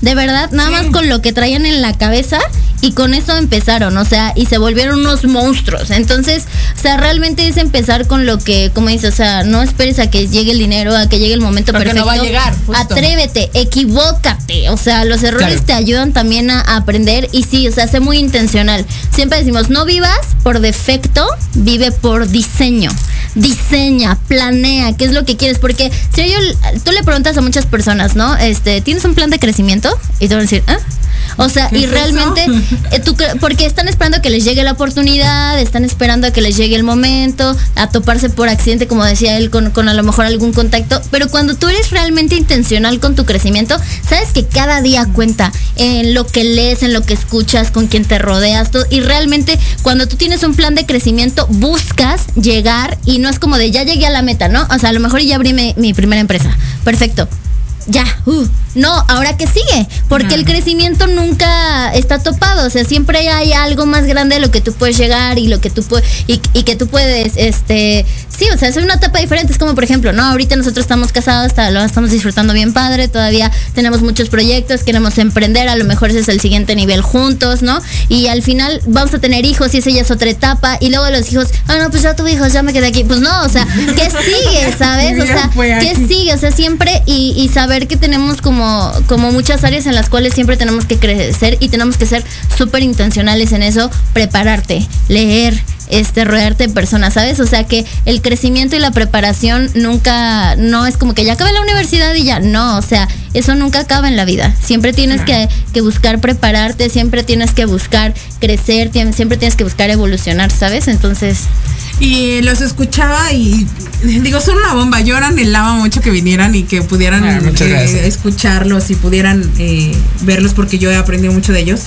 de verdad, nada más con lo que traían en la cabeza y con eso empezaron, o sea, y se volvieron unos monstruos. Entonces, o sea, realmente es empezar con lo que, como dices, o sea, no esperes a que llegue el dinero, a que llegue el momento Porque perfecto. no va a llegar. Atrévete, equivócate. O sea, los errores te ayudan también a, aprender y sí, o sea, sé muy intencional. Siempre decimos, no vivas por defecto, vive por diseño. Diseña, planea, qué es lo que quieres, porque si yo, tú le preguntas a muchas personas, ¿no? Este, ¿tienes un plan de crecimiento? Y te van a decir, ¿ah? O sea, y realmente, *laughs* eh, tú, porque están esperando que les llegue la oportunidad, están esperando a que les llegue el momento, a toparse por accidente, como decía él, con, con a lo mejor algún contacto. Pero cuando tú eres realmente intencional con tu crecimiento, sabes que cada día cuenta en lo que lees, en lo que escuchas, con quien te rodeas, todo. Y realmente, cuando tú tienes un plan de crecimiento, buscas llegar y no es como de ya llegué a la meta, ¿no? O sea, a lo mejor ya abrí mi primera empresa. Perfecto ya, uh, no, ahora que sigue, porque el crecimiento nunca está topado, o sea, siempre hay algo más grande a lo que tú puedes llegar y lo que tú puedes y, y, que tú puedes, este, sí, o sea, es una etapa diferente, es como por ejemplo, no, ahorita nosotros estamos casados, lo estamos disfrutando bien padre, todavía tenemos muchos proyectos, queremos emprender, a lo mejor ese es el siguiente nivel juntos, ¿no? Y al final vamos a tener hijos y esa ya es otra etapa y luego los hijos, ah, no, pues ya tuve hijos, ya me quedé aquí, pues no, o sea, ¿qué *laughs* sigue, sabes? O sea, ¿qué sigue? O sea, siempre y, y saber que tenemos como como, como muchas áreas en las cuales siempre tenemos que crecer y tenemos que ser súper intencionales en eso, prepararte, leer, este, rodearte de personas, ¿sabes? O sea que el crecimiento y la preparación nunca, no es como que ya acaba la universidad y ya, no, o sea, eso nunca acaba en la vida. Siempre tienes que, que, buscar prepararte, siempre tienes que buscar crecer, siempre tienes que buscar evolucionar, ¿sabes? Entonces... Y los escuchaba y digo, son una bomba. Yo anhelaba mucho que vinieran y que pudieran ah, eh, escucharlos y pudieran eh, verlos porque yo he aprendido mucho de ellos.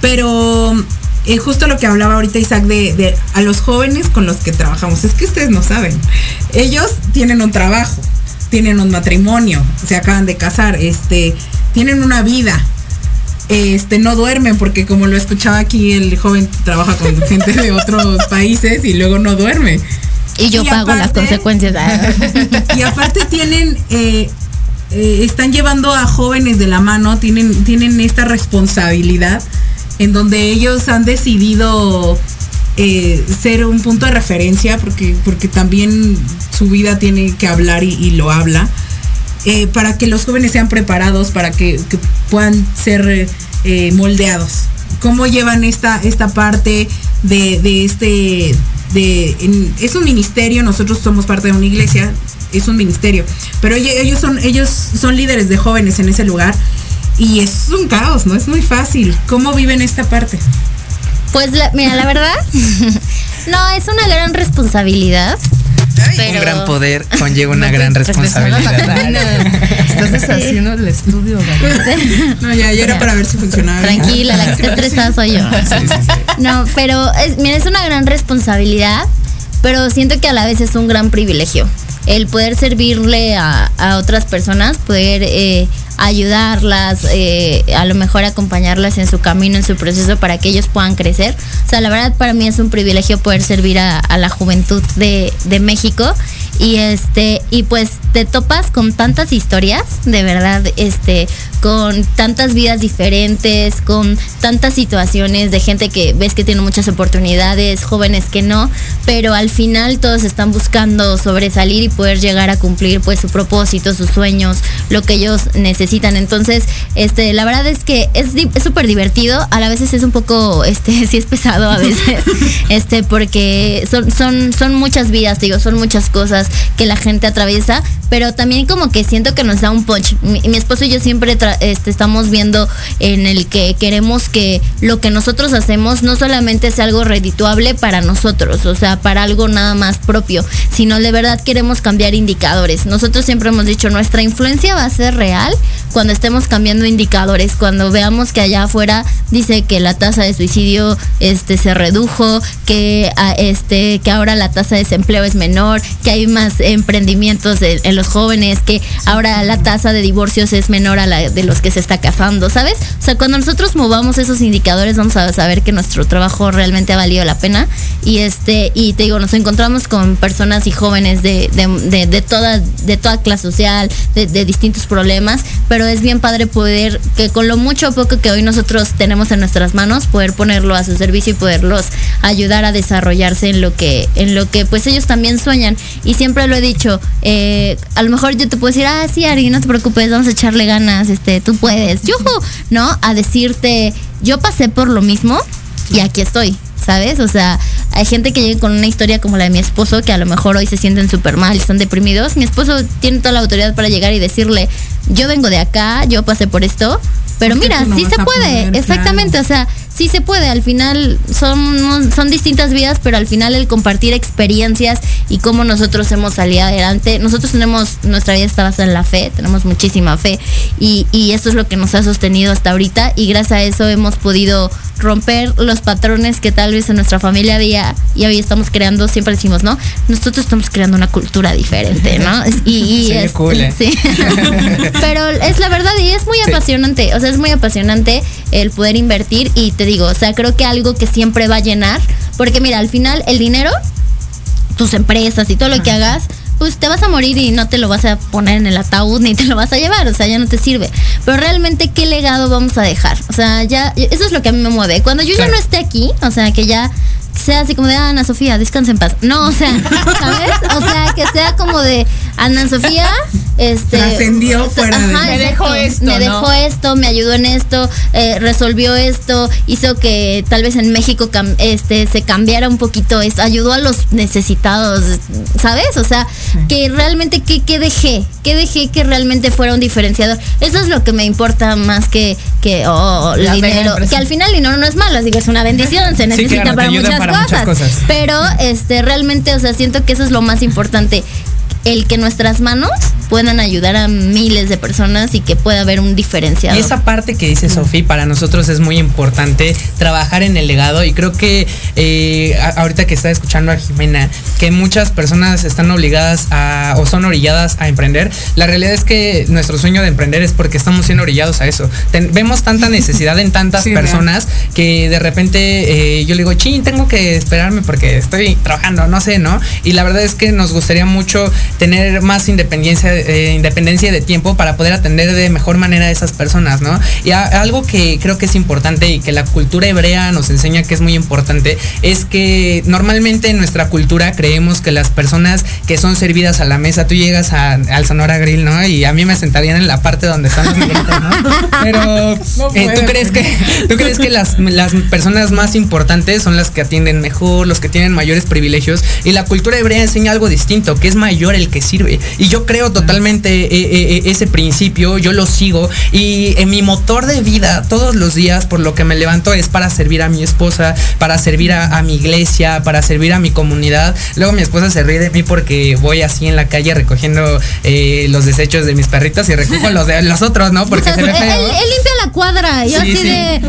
Pero eh, justo lo que hablaba ahorita Isaac de, a los jóvenes con los que trabajamos, es que ustedes no saben, ellos tienen un trabajo, tienen un matrimonio, se acaban de casar, este, tienen una vida, este, no duermen porque como lo escuchaba aquí, el joven trabaja con *laughs* gente de otros países y luego no duerme. Y yo pago las consecuencias. *laughs* y aparte tienen, eh, eh, están llevando a jóvenes de la mano, tienen, tienen esta responsabilidad en donde ellos han decidido eh, ser un punto de referencia, porque, porque también su vida tiene que hablar y, lo habla, eh, para que los jóvenes sean preparados, para que, puedan ser eh, moldeados. ¿Cómo llevan esta, esta parte de, este... De, es un ministerio, nosotros somos parte de una iglesia, es un ministerio, pero ellos son, ellos son líderes de jóvenes en ese lugar y es un caos, ¿no? Es muy fácil. ¿Cómo viven esta parte? Pues mira, la verdad, *laughs* no, es una gran responsabilidad. Pero... Un gran poder conlleva una gran responsabilidad. Estás deshaciendo el estudio, No, ya, ya era para ver si funcionaba. Tranquila, la que está estresada soy yo. No, pero es, mira, es una gran responsabilidad, pero siento que a la vez es un gran privilegio. El poder servirle a, a otras personas, poder eh, ayudarlas, eh, a lo mejor acompañarlas en su camino, en su proceso para que ellos puedan crecer. O sea, la verdad para mí es un privilegio poder servir a, la juventud de, de, México y este y pues te topas con tantas historias, de verdad, este con tantas vidas diferentes, con tantas situaciones de gente que ves que tiene muchas oportunidades, jóvenes que no, pero al final todos están buscando sobresalir y poder llegar a cumplir pues su propósito, sus sueños, lo que ellos necesitan. Entonces, este, la verdad es que es súper divertido, a la veces es un poco, este, *laughs* sí es pesado a veces, *laughs* este, porque son, son, son muchas vidas, digo, son muchas cosas que la gente atraviesa, pero también como que siento que nos da un punch. Mi, esposo y yo siempre este, estamos viendo en el que queremos que lo que nosotros hacemos no solamente sea algo redituable para nosotros, o sea, para algo nada más propio, sino de verdad queremos cambiar indicadores. Nosotros siempre hemos dicho, nuestra influencia va a ser real cuando estemos cambiando indicadores, cuando veamos que allá afuera dice que la tasa de suicidio este se redujo, que ah, este que ahora la tasa de desempleo es menor, que hay más emprendimientos en, los jóvenes, que ahora la tasa de divorcios es menor a la de los que se está casando, ¿sabes? O sea, cuando nosotros movamos esos indicadores vamos a saber que nuestro trabajo realmente ha valido la pena y este y te digo, nos encontramos con personas y jóvenes de, de, de, toda de toda clase social, de, distintos problemas, pero es bien padre poder, que con lo mucho o poco que hoy nosotros tenemos en nuestras manos, poder ponerlo a su servicio y poderlos ayudar a desarrollarse en lo que, en lo que pues ellos también sueñan. Y siempre lo he dicho, eh, a lo mejor yo te puedo decir, ah, sí, Ari, no te preocupes, vamos a echarle ganas, este, tú puedes, ¿no? A decirte, yo pasé por lo mismo y aquí estoy. ¿sabes? O sea, hay gente que llega con una historia como la de mi esposo, que a lo mejor hoy se sienten súper mal, están deprimidos. Mi esposo tiene toda la autoridad para llegar y decirle, yo vengo de acá, yo pasé por esto, pero mira, sí se puede, exactamente, o sea, sí se puede, al final son, son distintas vidas, pero al final el compartir experiencias y cómo nosotros hemos salido adelante, nosotros tenemos, nuestra vida está basada en la fe, tenemos muchísima fe y, y esto es lo que nos ha sostenido hasta ahorita y gracias a eso hemos podido romper los patrones que tal vez en nuestra familia había y hoy estamos creando, siempre decimos, ¿no? Nosotros estamos creando una cultura diferente, ¿no? *laughs* Y, es, cool, ¿eh? sí. *laughs* Pero es la verdad y es muy apasionante, o sea, es muy apasionante el poder invertir y te digo, o sea, creo que algo que siempre va a llenar, porque mira, al final el dinero, tus empresas y todo lo que hagas, pues te vas a morir y no te lo vas a poner en el ataúd ni te lo vas a llevar, o sea, ya no te sirve. Pero realmente, ¿qué legado vamos a dejar? O sea, ya, eso es lo que a mí me mueve. Cuando yo ya no esté aquí, o sea, que ya sea así como de ah, Ana Sofía, descansa en paz. No, o sea, ¿sabes? O sea, que sea como de Ana Sofía, este. Ascendió fuera de. me dejó esto. Me dejó esto, me ayudó en esto, eh, resolvió esto, hizo que tal vez en México este, se cambiara un poquito esto, ayudó a los necesitados, ¿sabes? O sea, que realmente, ¿qué, ¿qué dejé? ¿Qué dejé que realmente fuera un diferenciador? Eso es lo que me importa más que, que oh, el dinero. Que al final el dinero no es malo, así que es una bendición, se necesita para, muchas, cosas, Pero este realmente, o sea, siento que eso es lo más importante el que nuestras manos puedan ayudar a miles de personas y que pueda haber un diferencial. Y esa parte que dice Sofía, para nosotros es muy importante trabajar en el legado y creo que eh, ahorita que está escuchando a Jimena, que muchas personas están obligadas a o son orilladas a emprender, la realidad es que nuestro sueño de emprender es porque estamos siendo orillados a eso. vemos tanta *laughs* necesidad en tantas personas que de repente eh, yo le digo, ching, tengo que esperarme porque estoy trabajando, no sé, ¿no? Y la verdad es que nos gustaría mucho tener más independencia, eh, independencia de tiempo para poder atender de mejor manera a esas personas, ¿no? Y algo que creo que es importante y que la cultura hebrea nos enseña que es muy importante es que normalmente en nuestra cultura creemos que las personas que son servidas a la mesa, tú llegas al Sonora Grill, ¿no? Y a mí me sentarían en la parte donde están los ¿no? Pero eh, ¿tú, crees que, ¿tú crees que las, las personas más importantes son las que atienden mejor, los que tienen mayores privilegios? Y la cultura hebrea enseña algo distinto, que es mayor el que sirve. Y yo creo totalmente eh, eh, eh, ese principio, yo lo sigo y en mi motor de vida todos los días por lo que me levanto es para servir a mi esposa, para servir a, mi iglesia, para servir a mi comunidad. Luego mi esposa se ríe de mí porque voy así en la calle recogiendo los desechos de mis perritos y recojo los de los otros, ¿no? Porque se ve *laughs* feo. Él, limpia la cuadra. Yo así de.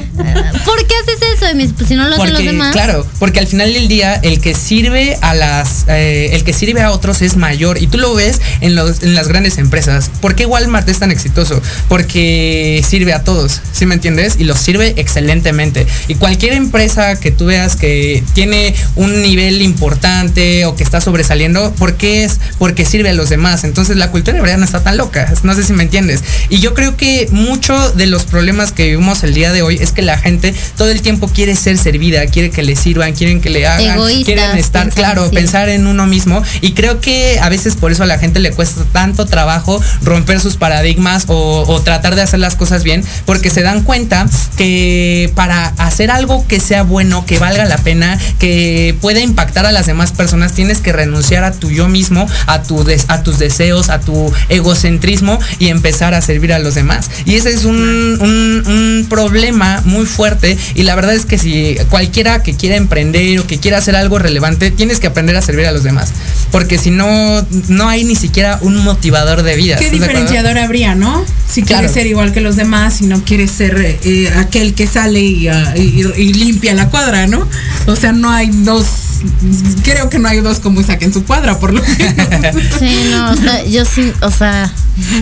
¿Por qué haces eso? Pues si no lo hacen los demás. Claro, porque al final del día el que sirve a las. el que sirve a otros es mayor y tú lo ves en, los, en las grandes empresas. ¿Por qué Walmart es tan exitoso? Porque sirve a todos, ¿sí me entiendes? Y los sirve excelentemente. Y cualquier empresa que tú veas que tiene un nivel importante o que está sobresaliendo, ¿por qué es? Porque sirve a los demás. Entonces la cultura verdad no está tan loca. No sé si me entiendes. Y yo creo que mucho de los problemas que vivimos el día de hoy es que la gente todo el tiempo quiere ser servida, quiere que le sirvan, quieren que le hagan, quieren estar, claro, pensar en uno mismo. Y creo que a veces por eso a la gente le cuesta tanto trabajo romper sus paradigmas o, tratar de hacer las cosas bien, porque se dan cuenta que para hacer algo que sea bueno, que valga la pena, que pueda impactar a las demás personas, tienes que renunciar a tu yo mismo, a, tu a tus deseos, a tu egocentrismo y empezar a servir a los demás. Y ese es un, un problema muy fuerte y la verdad es que si cualquiera que quiera emprender o que quiera hacer algo relevante, tienes que aprender a servir a los demás. Porque si no, no hay ni siquiera un motivador de vida. ¿Qué diferenciador habría, no? Si quieres ser igual que los demás, si no quieres ser eh, aquel que sale ah, y, limpia la cuadra, ¿no? O sea, no hay dos creo que no hay dos como Isaac en su cuadra, por lo menos. *laughs* Sí, no, o sea, yo sí, o sea,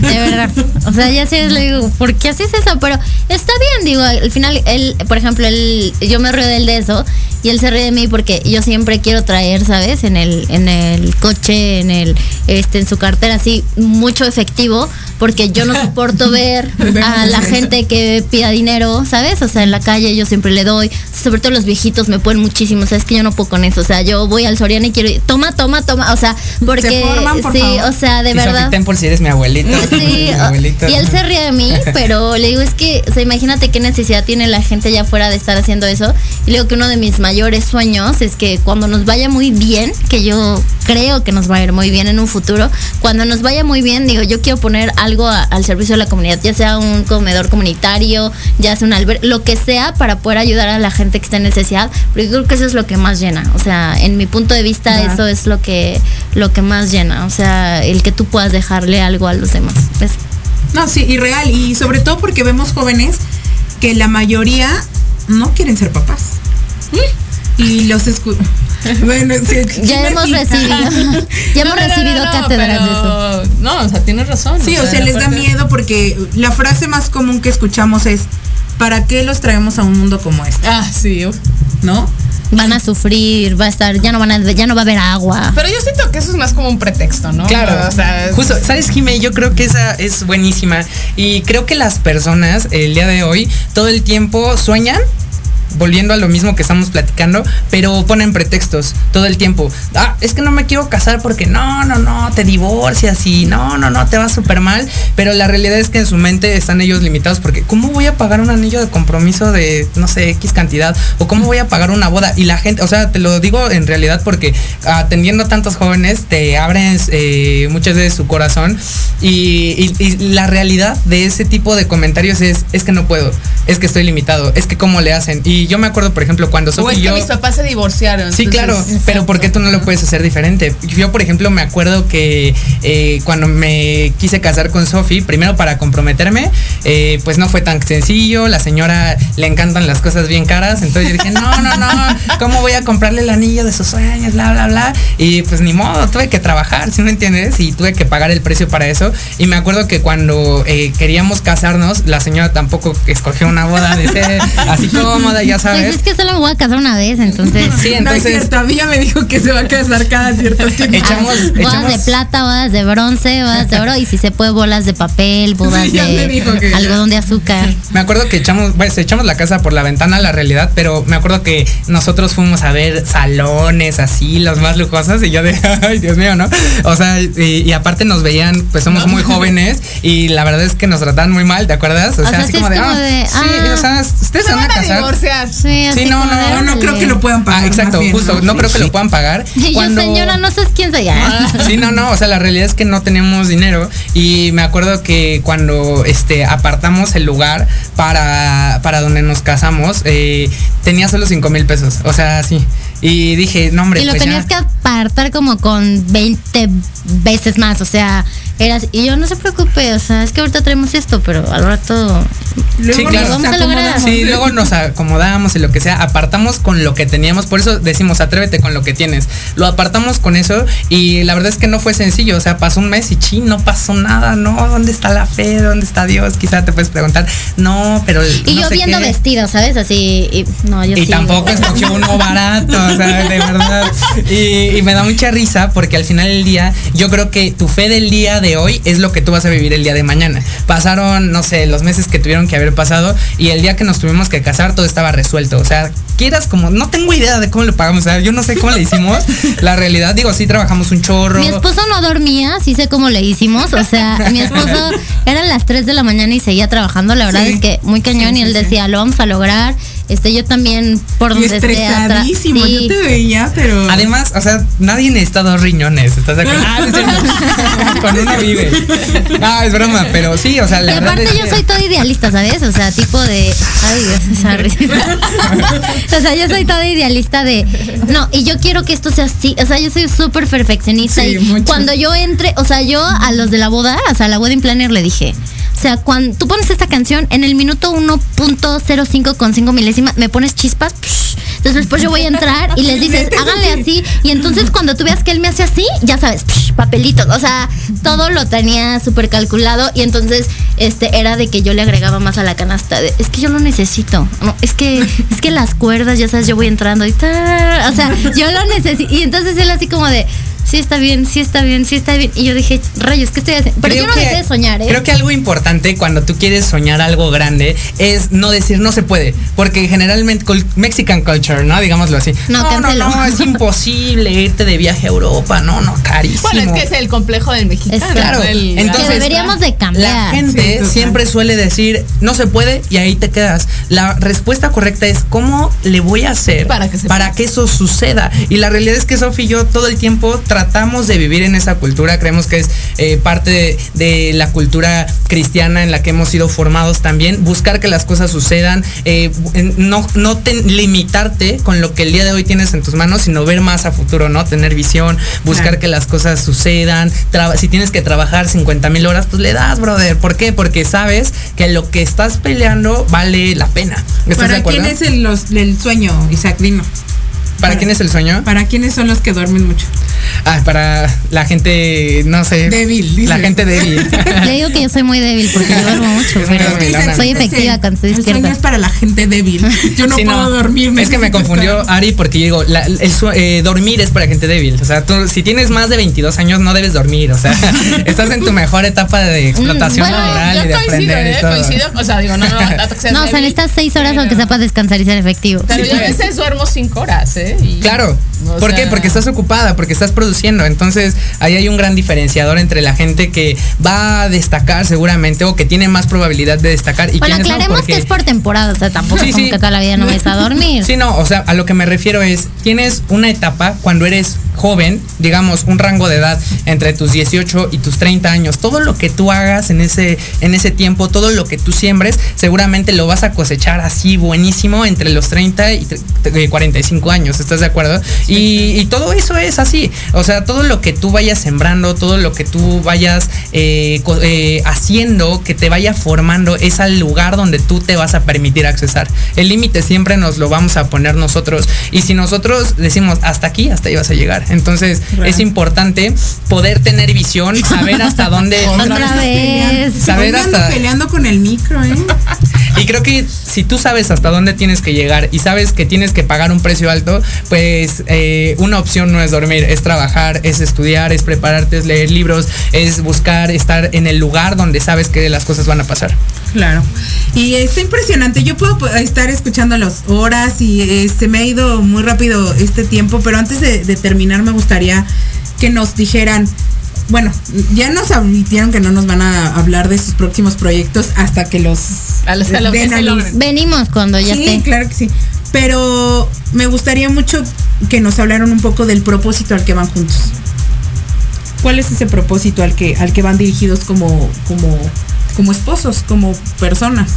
de verdad. O sea, ya sí le digo, ¿por qué haces eso? Pero está bien, digo, al final, él, por ejemplo, él, yo me río de él de eso y él se ríe de mí porque yo siempre quiero traer, ¿sabes? En el, en el coche, en el, este, en su cartera, así, mucho efectivo, porque yo no soporto *laughs* ver a la gente que pida dinero, ¿sabes? O sea, en la calle yo siempre le doy, sobre todo los viejitos me ponen muchísimo, o sea, es que yo no puedo con eso, sea, yo voy al Soriana y quiero, toma, toma, toma, o sea, porque, sí, o sea, de verdad. por si eres mi abuelito. Sí, *laughs* y él se ríe de mí, *laughs* pero le digo, es que, o sea, imagínate qué necesidad tiene la gente allá afuera de estar haciendo eso, y le digo que uno de mis mayores sueños es que cuando nos vaya muy bien, que yo creo que nos va a ir muy bien en un futuro, cuando nos vaya muy bien, digo, yo quiero poner algo al servicio de la comunidad, ya sea un comedor comunitario, ya sea un albergue, lo que sea para poder ayudar a la gente que está en necesidad, porque yo creo que eso es lo que más llena, o sea, en mi punto de vista eso es lo que lo que más llena, o sea, el que tú puedas dejarle algo a los demás. No, sí, y real, y sobre todo porque vemos jóvenes que la mayoría no quieren ser papás. Y los *laughs* Bueno, ya hemos recibido, ya *laughs* hemos recibido cátedras de eso. No, o sea, tienes razón. Sí, o sea, les da miedo porque la frase más común que escuchamos es ¿para qué los traemos a un mundo como este? Ah, sí, ¿no? Van a sufrir, va a estar, ya no van a, ya no va a haber agua. Pero yo siento que eso es más como un pretexto, ¿no? Claro, o sea, justo, ¿sabes, Jimé? Yo creo que esa es buenísima y creo que las personas el día de hoy todo el tiempo sueñan volviendo a lo mismo que estamos platicando, pero ponen pretextos todo el tiempo. Ah, es que no me quiero casar porque no, no, no, te divorcias y no, no, no, te va súper mal. Pero la realidad es que en su mente están ellos limitados porque ¿cómo voy a pagar un anillo de compromiso de, no sé, X cantidad? ¿O cómo voy a pagar una boda? Y la gente, o sea, te lo digo en realidad porque atendiendo a tantos jóvenes te abres eh, muchas veces su corazón y, la realidad de ese tipo de comentarios es, es que no puedo, es que estoy limitado, es que cómo le hacen. Y yo me acuerdo, por ejemplo, cuando Sofi y yo... mis papás se divorciaron. Sí, claro, pero ¿por qué tú no lo puedes hacer diferente? Yo, por ejemplo, me acuerdo que eh, cuando me quise casar con Sofi, primero para comprometerme, eh, pues no fue tan sencillo, la señora le encantan las cosas bien caras, entonces yo dije, no, no, no, ¿cómo voy a comprarle el anillo de sus sueños, bla, bla, bla? Y pues ni modo, tuve que trabajar, ¿sí me entiendes? Y tuve que pagar el precio para eso. Y me acuerdo que cuando eh, queríamos casarnos, la señora tampoco escogió una boda de ser así cómoda, ya sabes. Pues es que solo me voy a casar una vez, entonces. Sí, entonces. No es cierto, a mí ya me dijo que se va a casar cada cierto *laughs* tiempo. Echamos, bodas de plata, bodas de bronce, bodas de oro y si se puede bolas de papel, bodas de algodón de azúcar. Me acuerdo que echamos, bueno, echamos la casa por la ventana, la realidad, pero me acuerdo que nosotros fuimos a ver salones así, los más lujosos y yo de, *laughs* ay, Dios mío, ¿no? O sea, y, aparte nos veían, pues somos muy jóvenes y la verdad es que nos tratan muy mal, ¿te acuerdas? O, sea, así como, de, ah, sí, o sea, ustedes se van a casar. Divorciar. Sí, sí no, no, no, creo que lo puedan pagar. Exacto, justo, no, creo que lo puedan pagar. Y yo, señora, no sé quién soy. Ah. Sí, no, no, o sea, la realidad es que no tenemos dinero y me acuerdo que cuando este apartamos el lugar para, para donde nos casamos, eh, tenía solo 5 mil pesos, o sea, sí. Y dije, no, hombre. Y lo pues tenías que apartar como con 20 veces más, o sea, eras, y yo no se preocupe, o sea, es que ahorita tenemos esto, pero al rato sí, claro. vamos a lograr. Sí, luego nos acomodamos y lo que sea, apartamos con lo que teníamos, por eso decimos atrévete con lo que tienes. Lo apartamos con eso y la verdad es que no fue sencillo, o sea, pasó un mes y chi, no pasó nada, no, ¿dónde está la fe? ¿Dónde está Dios? Quizá te puedes preguntar, no, pero Y yo viendo vestido, ¿sabes? Así, y, no, yo Y tampoco escogió uno barato, o sea, de verdad. Y, y me da mucha risa porque al final del día, yo creo que tu fe del día de hoy es lo que tú vas a vivir el día de mañana. Pasaron, no sé, los meses que tuvieron que haber pasado y el día que nos tuvimos que casar todo estaba resuelto. O sea, quieras como, no tengo idea de cómo lo pagamos. O sea, yo no sé cómo le hicimos. *laughs* La realidad, digo, sí trabajamos un chorro. Mi esposo no dormía, sí sé cómo le hicimos. O sea, *laughs* mi esposo eran las 3 de la mañana y seguía trabajando. La verdad es que muy cañón y él decía, lo vamos a lograr este, yo también por donde estresadísimo, sí. yo te veía, pero. Además, o sea, nadie necesita dos riñones. ¿Estás de acuerdo? *laughs* Ah, *laughs* Con uno vive. Ah, es broma, pero sí, o sea, la y aparte yo soy todo idealista, ¿sabes? O sea, tipo de. Ay, Dios, *laughs* esa O sea, yo soy todo idealista de. No, y yo quiero que esto sea así. O sea, yo soy súper perfeccionista. y cuando yo entre, o sea, yo a los de la boda, o sea, a la wedding planner le dije. O sea, cuando tú pones esta canción en el minuto 1.05 con 5 milésimas, me pones chispas. entonces después yo voy a entrar y les dices, háganle así. Y entonces cuando tú veas que él me hace así, ya sabes, papelitos. O sea, todo lo tenía súper calculado. Y entonces este era de que yo le agregaba más a la canasta. es que yo lo necesito. No, es que, es que las cuerdas, ya sabes, yo voy entrando y tal. O sea, yo lo necesito. Y entonces él así como de sí está bien, sí está bien, sí está bien. Y yo dije, rayos, ¿qué estoy haciendo? Pero yo no dejé de soñar, ¿eh? Creo que algo importante cuando tú quieres soñar algo grande es no decir no se puede. Porque generalmente, Mexican culture, ¿no? Digámoslo así. No, no, no, es *laughs* imposible irte de viaje a Europa. No, no, carísimo. Bueno, es que es el complejo del mexicano. claro. Entonces, deberíamos de cambiar. La gente siempre suele decir no se puede y ahí te quedas. La respuesta correcta es cómo le voy a hacer para que, para que eso suceda. Y la realidad es que Sofi y yo todo el tiempo tratamos de vivir en esa cultura, creemos que es eh, parte de, la cultura cristiana en la que hemos sido formados también, buscar que las cosas sucedan, eh, no, no limitarte con lo que el día de hoy tienes en tus manos, sino ver más a futuro, ¿no? Tener visión, buscar que las cosas sucedan, si tienes que trabajar 50 mil horas, pues le das, brother. ¿Por qué? Porque sabes que lo que estás peleando vale la pena. ¿Para quién es el, sueño, Isaac? Dino. ¿Para, quién es el sueño? ¿Para quiénes son los que duermen mucho? Ah, para la gente, no sé. Débil, La gente débil. Le digo que yo soy muy débil porque yo duermo mucho, pero soy efectiva cuando estoy despierta. es para la gente débil. Yo no puedo dormir. Es que me confundió Ari porque yo digo, la, el, eh, dormir es para gente débil. O sea, tú, si tienes más de 22 años no debes dormir. O sea, estás en tu mejor etapa de mm, explotación laboral y de aprender y ¿eh? todo. Coincido, o sea, digo, no, no, no, o sea, necesitas seis horas aunque sea para descansar y ser efectivo. Pero yo a veces duermo cinco horas, ¿eh? Claro. ¿Por qué? Porque estás ocupada, porque estás produciendo. Entonces, ahí hay un gran diferenciador entre la gente que va a destacar seguramente o que tiene más probabilidad de destacar. Y bueno, aclaremos que es por temporada, o sea, tampoco es como que toda la vida no vais a dormir. *laughs* Sí, no, o sea, a lo que me refiero es, tienes una etapa cuando eres joven, digamos, un rango de edad entre tus 18 y tus 30 años, todo lo que tú hagas en ese, en ese tiempo, todo lo que tú siembres, seguramente lo vas a cosechar así buenísimo entre los 30 y 45 años, ¿estás de acuerdo? Y, todo eso es así, o sea, todo lo que tú vayas sembrando, todo lo que tú vayas eh, eh, haciendo, que te vaya formando, es al lugar donde tú te vas a permitir accesar. El límite siempre nos lo vamos a poner nosotros. Y si nosotros decimos hasta aquí, hasta ahí vas a llegar. Entonces es importante poder tener visión, saber hasta dónde. *laughs* Otra vez. Saber hasta. peleando con el micro, ¿eh? *laughs* Y creo que si tú sabes hasta dónde tienes que llegar y sabes que tienes que pagar un precio alto, pues eh, una opción no es dormir, es trabajar, es estudiar, es prepararte, es leer libros, es buscar estar en el lugar donde sabes que las cosas van a pasar. Claro. Y está impresionante. Yo puedo estar escuchando las horas y este me ha ido muy rápido este tiempo, pero antes de, de terminar me gustaría que nos dijeran bueno, ya nos admitieron que no nos van a hablar de sus próximos proyectos hasta que los, Venimos cuando ya sí, claro que sí. Pero me gustaría mucho que nos hablaran un poco del propósito al que van juntos. ¿Cuál es ese propósito al que, al que van dirigidos como, como, como esposos, como personas?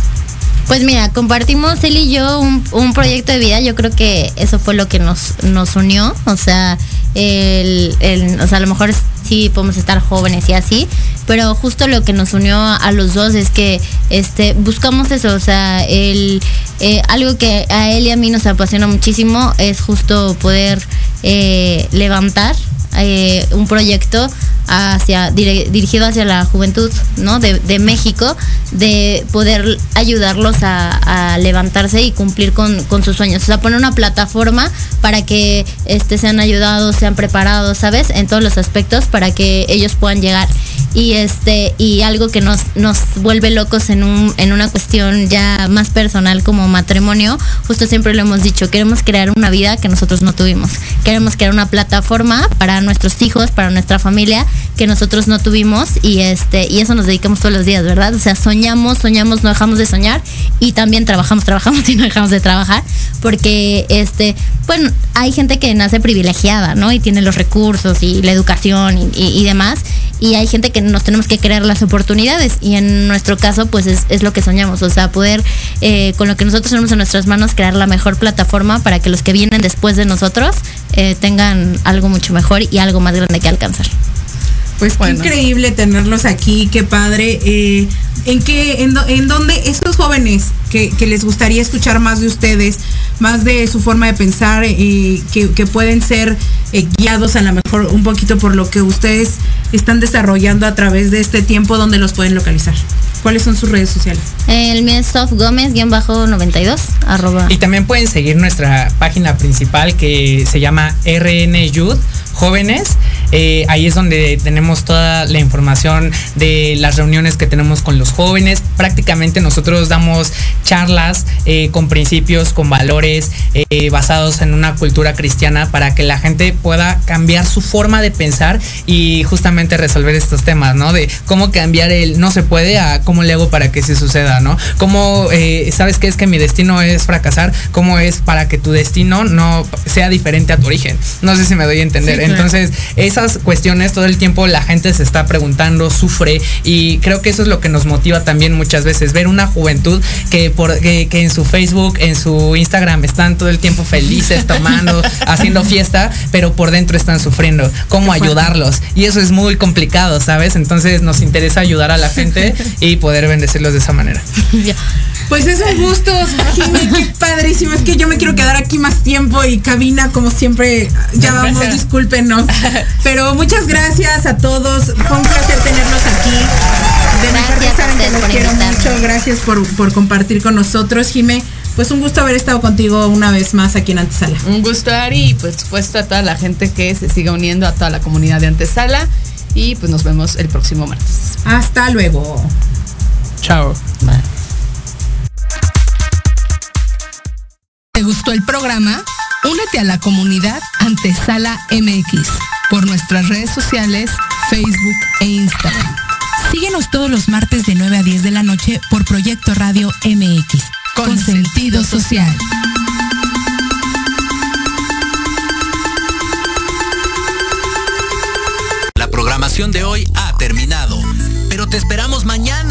Pues mira, compartimos él y yo un, proyecto de vida. Yo creo que eso fue lo que nos, nos unió. O sea, el, o sea, a lo mejor sí podemos estar jóvenes y así, pero justo lo que nos unió a los dos es que este, buscamos eso, o sea, el, eh, algo que a él y a mí nos apasiona muchísimo es justo poder eh, levantar eh, un proyecto hacia dirigido hacia la juventud ¿no? de, México, de poder ayudarlos a, levantarse y cumplir con, sus sueños. O sea, poner una plataforma para que este, sean ayudados, sean preparados, ¿sabes? En todos los aspectos para que ellos puedan llegar. Y este, y algo que nos, nos vuelve locos en un, en una cuestión ya más personal como matrimonio, justo siempre lo hemos dicho, queremos crear una vida que nosotros no tuvimos. Queremos crear una plataforma para nuestros hijos, para nuestra familia, que nosotros no tuvimos y este y eso nos dedicamos todos los días, ¿verdad? O sea, soñamos, soñamos, no dejamos de soñar y también trabajamos, trabajamos y no dejamos de trabajar porque este, bueno, hay gente que nace privilegiada, ¿no? Y tiene los recursos y la educación y, demás y hay gente que nos tenemos que crear las oportunidades y en nuestro caso pues es, lo que soñamos, o sea, poder eh, con lo que nosotros tenemos en nuestras manos crear la mejor plataforma para que los que vienen después de nosotros eh, tengan algo mucho mejor y algo más grande que alcanzar. Pues qué increíble tenerlos aquí, qué padre. Eh, ¿En qué, en, en dónde estos jóvenes que, les gustaría escuchar más de ustedes, más de su forma de pensar, eh, que, pueden ser eh, guiados a lo mejor un poquito por lo que ustedes están desarrollando a través de este tiempo, donde los pueden localizar? ¿Cuáles son sus redes sociales? El mío es Soft Gómez-92, arroba. Y también pueden seguir nuestra página principal que se llama RN Youth Jóvenes. Eh, ahí es donde tenemos toda la información de las reuniones que tenemos con los jóvenes. Prácticamente nosotros damos charlas eh, con principios, con valores eh, basados en una cultura cristiana para que la gente pueda cambiar su forma de pensar y justamente resolver estos temas, ¿no? De cómo cambiar el no se puede a cómo le hago para que se suceda, ¿no? Cómo, ¿sabes qué es que mi destino es fracasar? ¿Cómo es para que tu destino no sea diferente a tu origen? No sé si me doy a entender. Entonces, esa cuestiones todo el tiempo la gente se está preguntando, sufre y creo que eso es lo que nos motiva también muchas veces, ver una juventud que, por, que, en su Facebook, en su Instagram están todo el tiempo felices, tomando, *laughs* haciendo fiesta, pero por dentro están sufriendo. ¿Cómo ayudarlos? Y eso es muy complicado, ¿sabes? Entonces nos interesa ayudar a la gente *laughs* y poder bendecirlos de esa manera. Pues es un gusto, qué *laughs* muchísimo. Es que yo me quiero quedar aquí más tiempo y cabina, como siempre, ya vamos, discúlpenos. Pero muchas gracias a todos. Fue un placer tenerlos aquí. De gracias saben que los quiero mucho. Gracias por, por compartir con nosotros, Jimé pues un gusto haber estado contigo una vez más aquí en Antesala. Un gusto, Ari, y por supuesto a toda la gente que se siga uniendo a toda la comunidad de Antesala. Y pues nos vemos el próximo martes. Hasta luego. Chao. ¿Te gustó el programa? Únete a la comunidad Antesala MX por nuestras redes sociales, Facebook e Instagram. Síguenos todos los martes de 9 a 10 de la noche por Proyecto Radio MX, con, sentido social. La programación de hoy ha terminado pero te esperamos mañana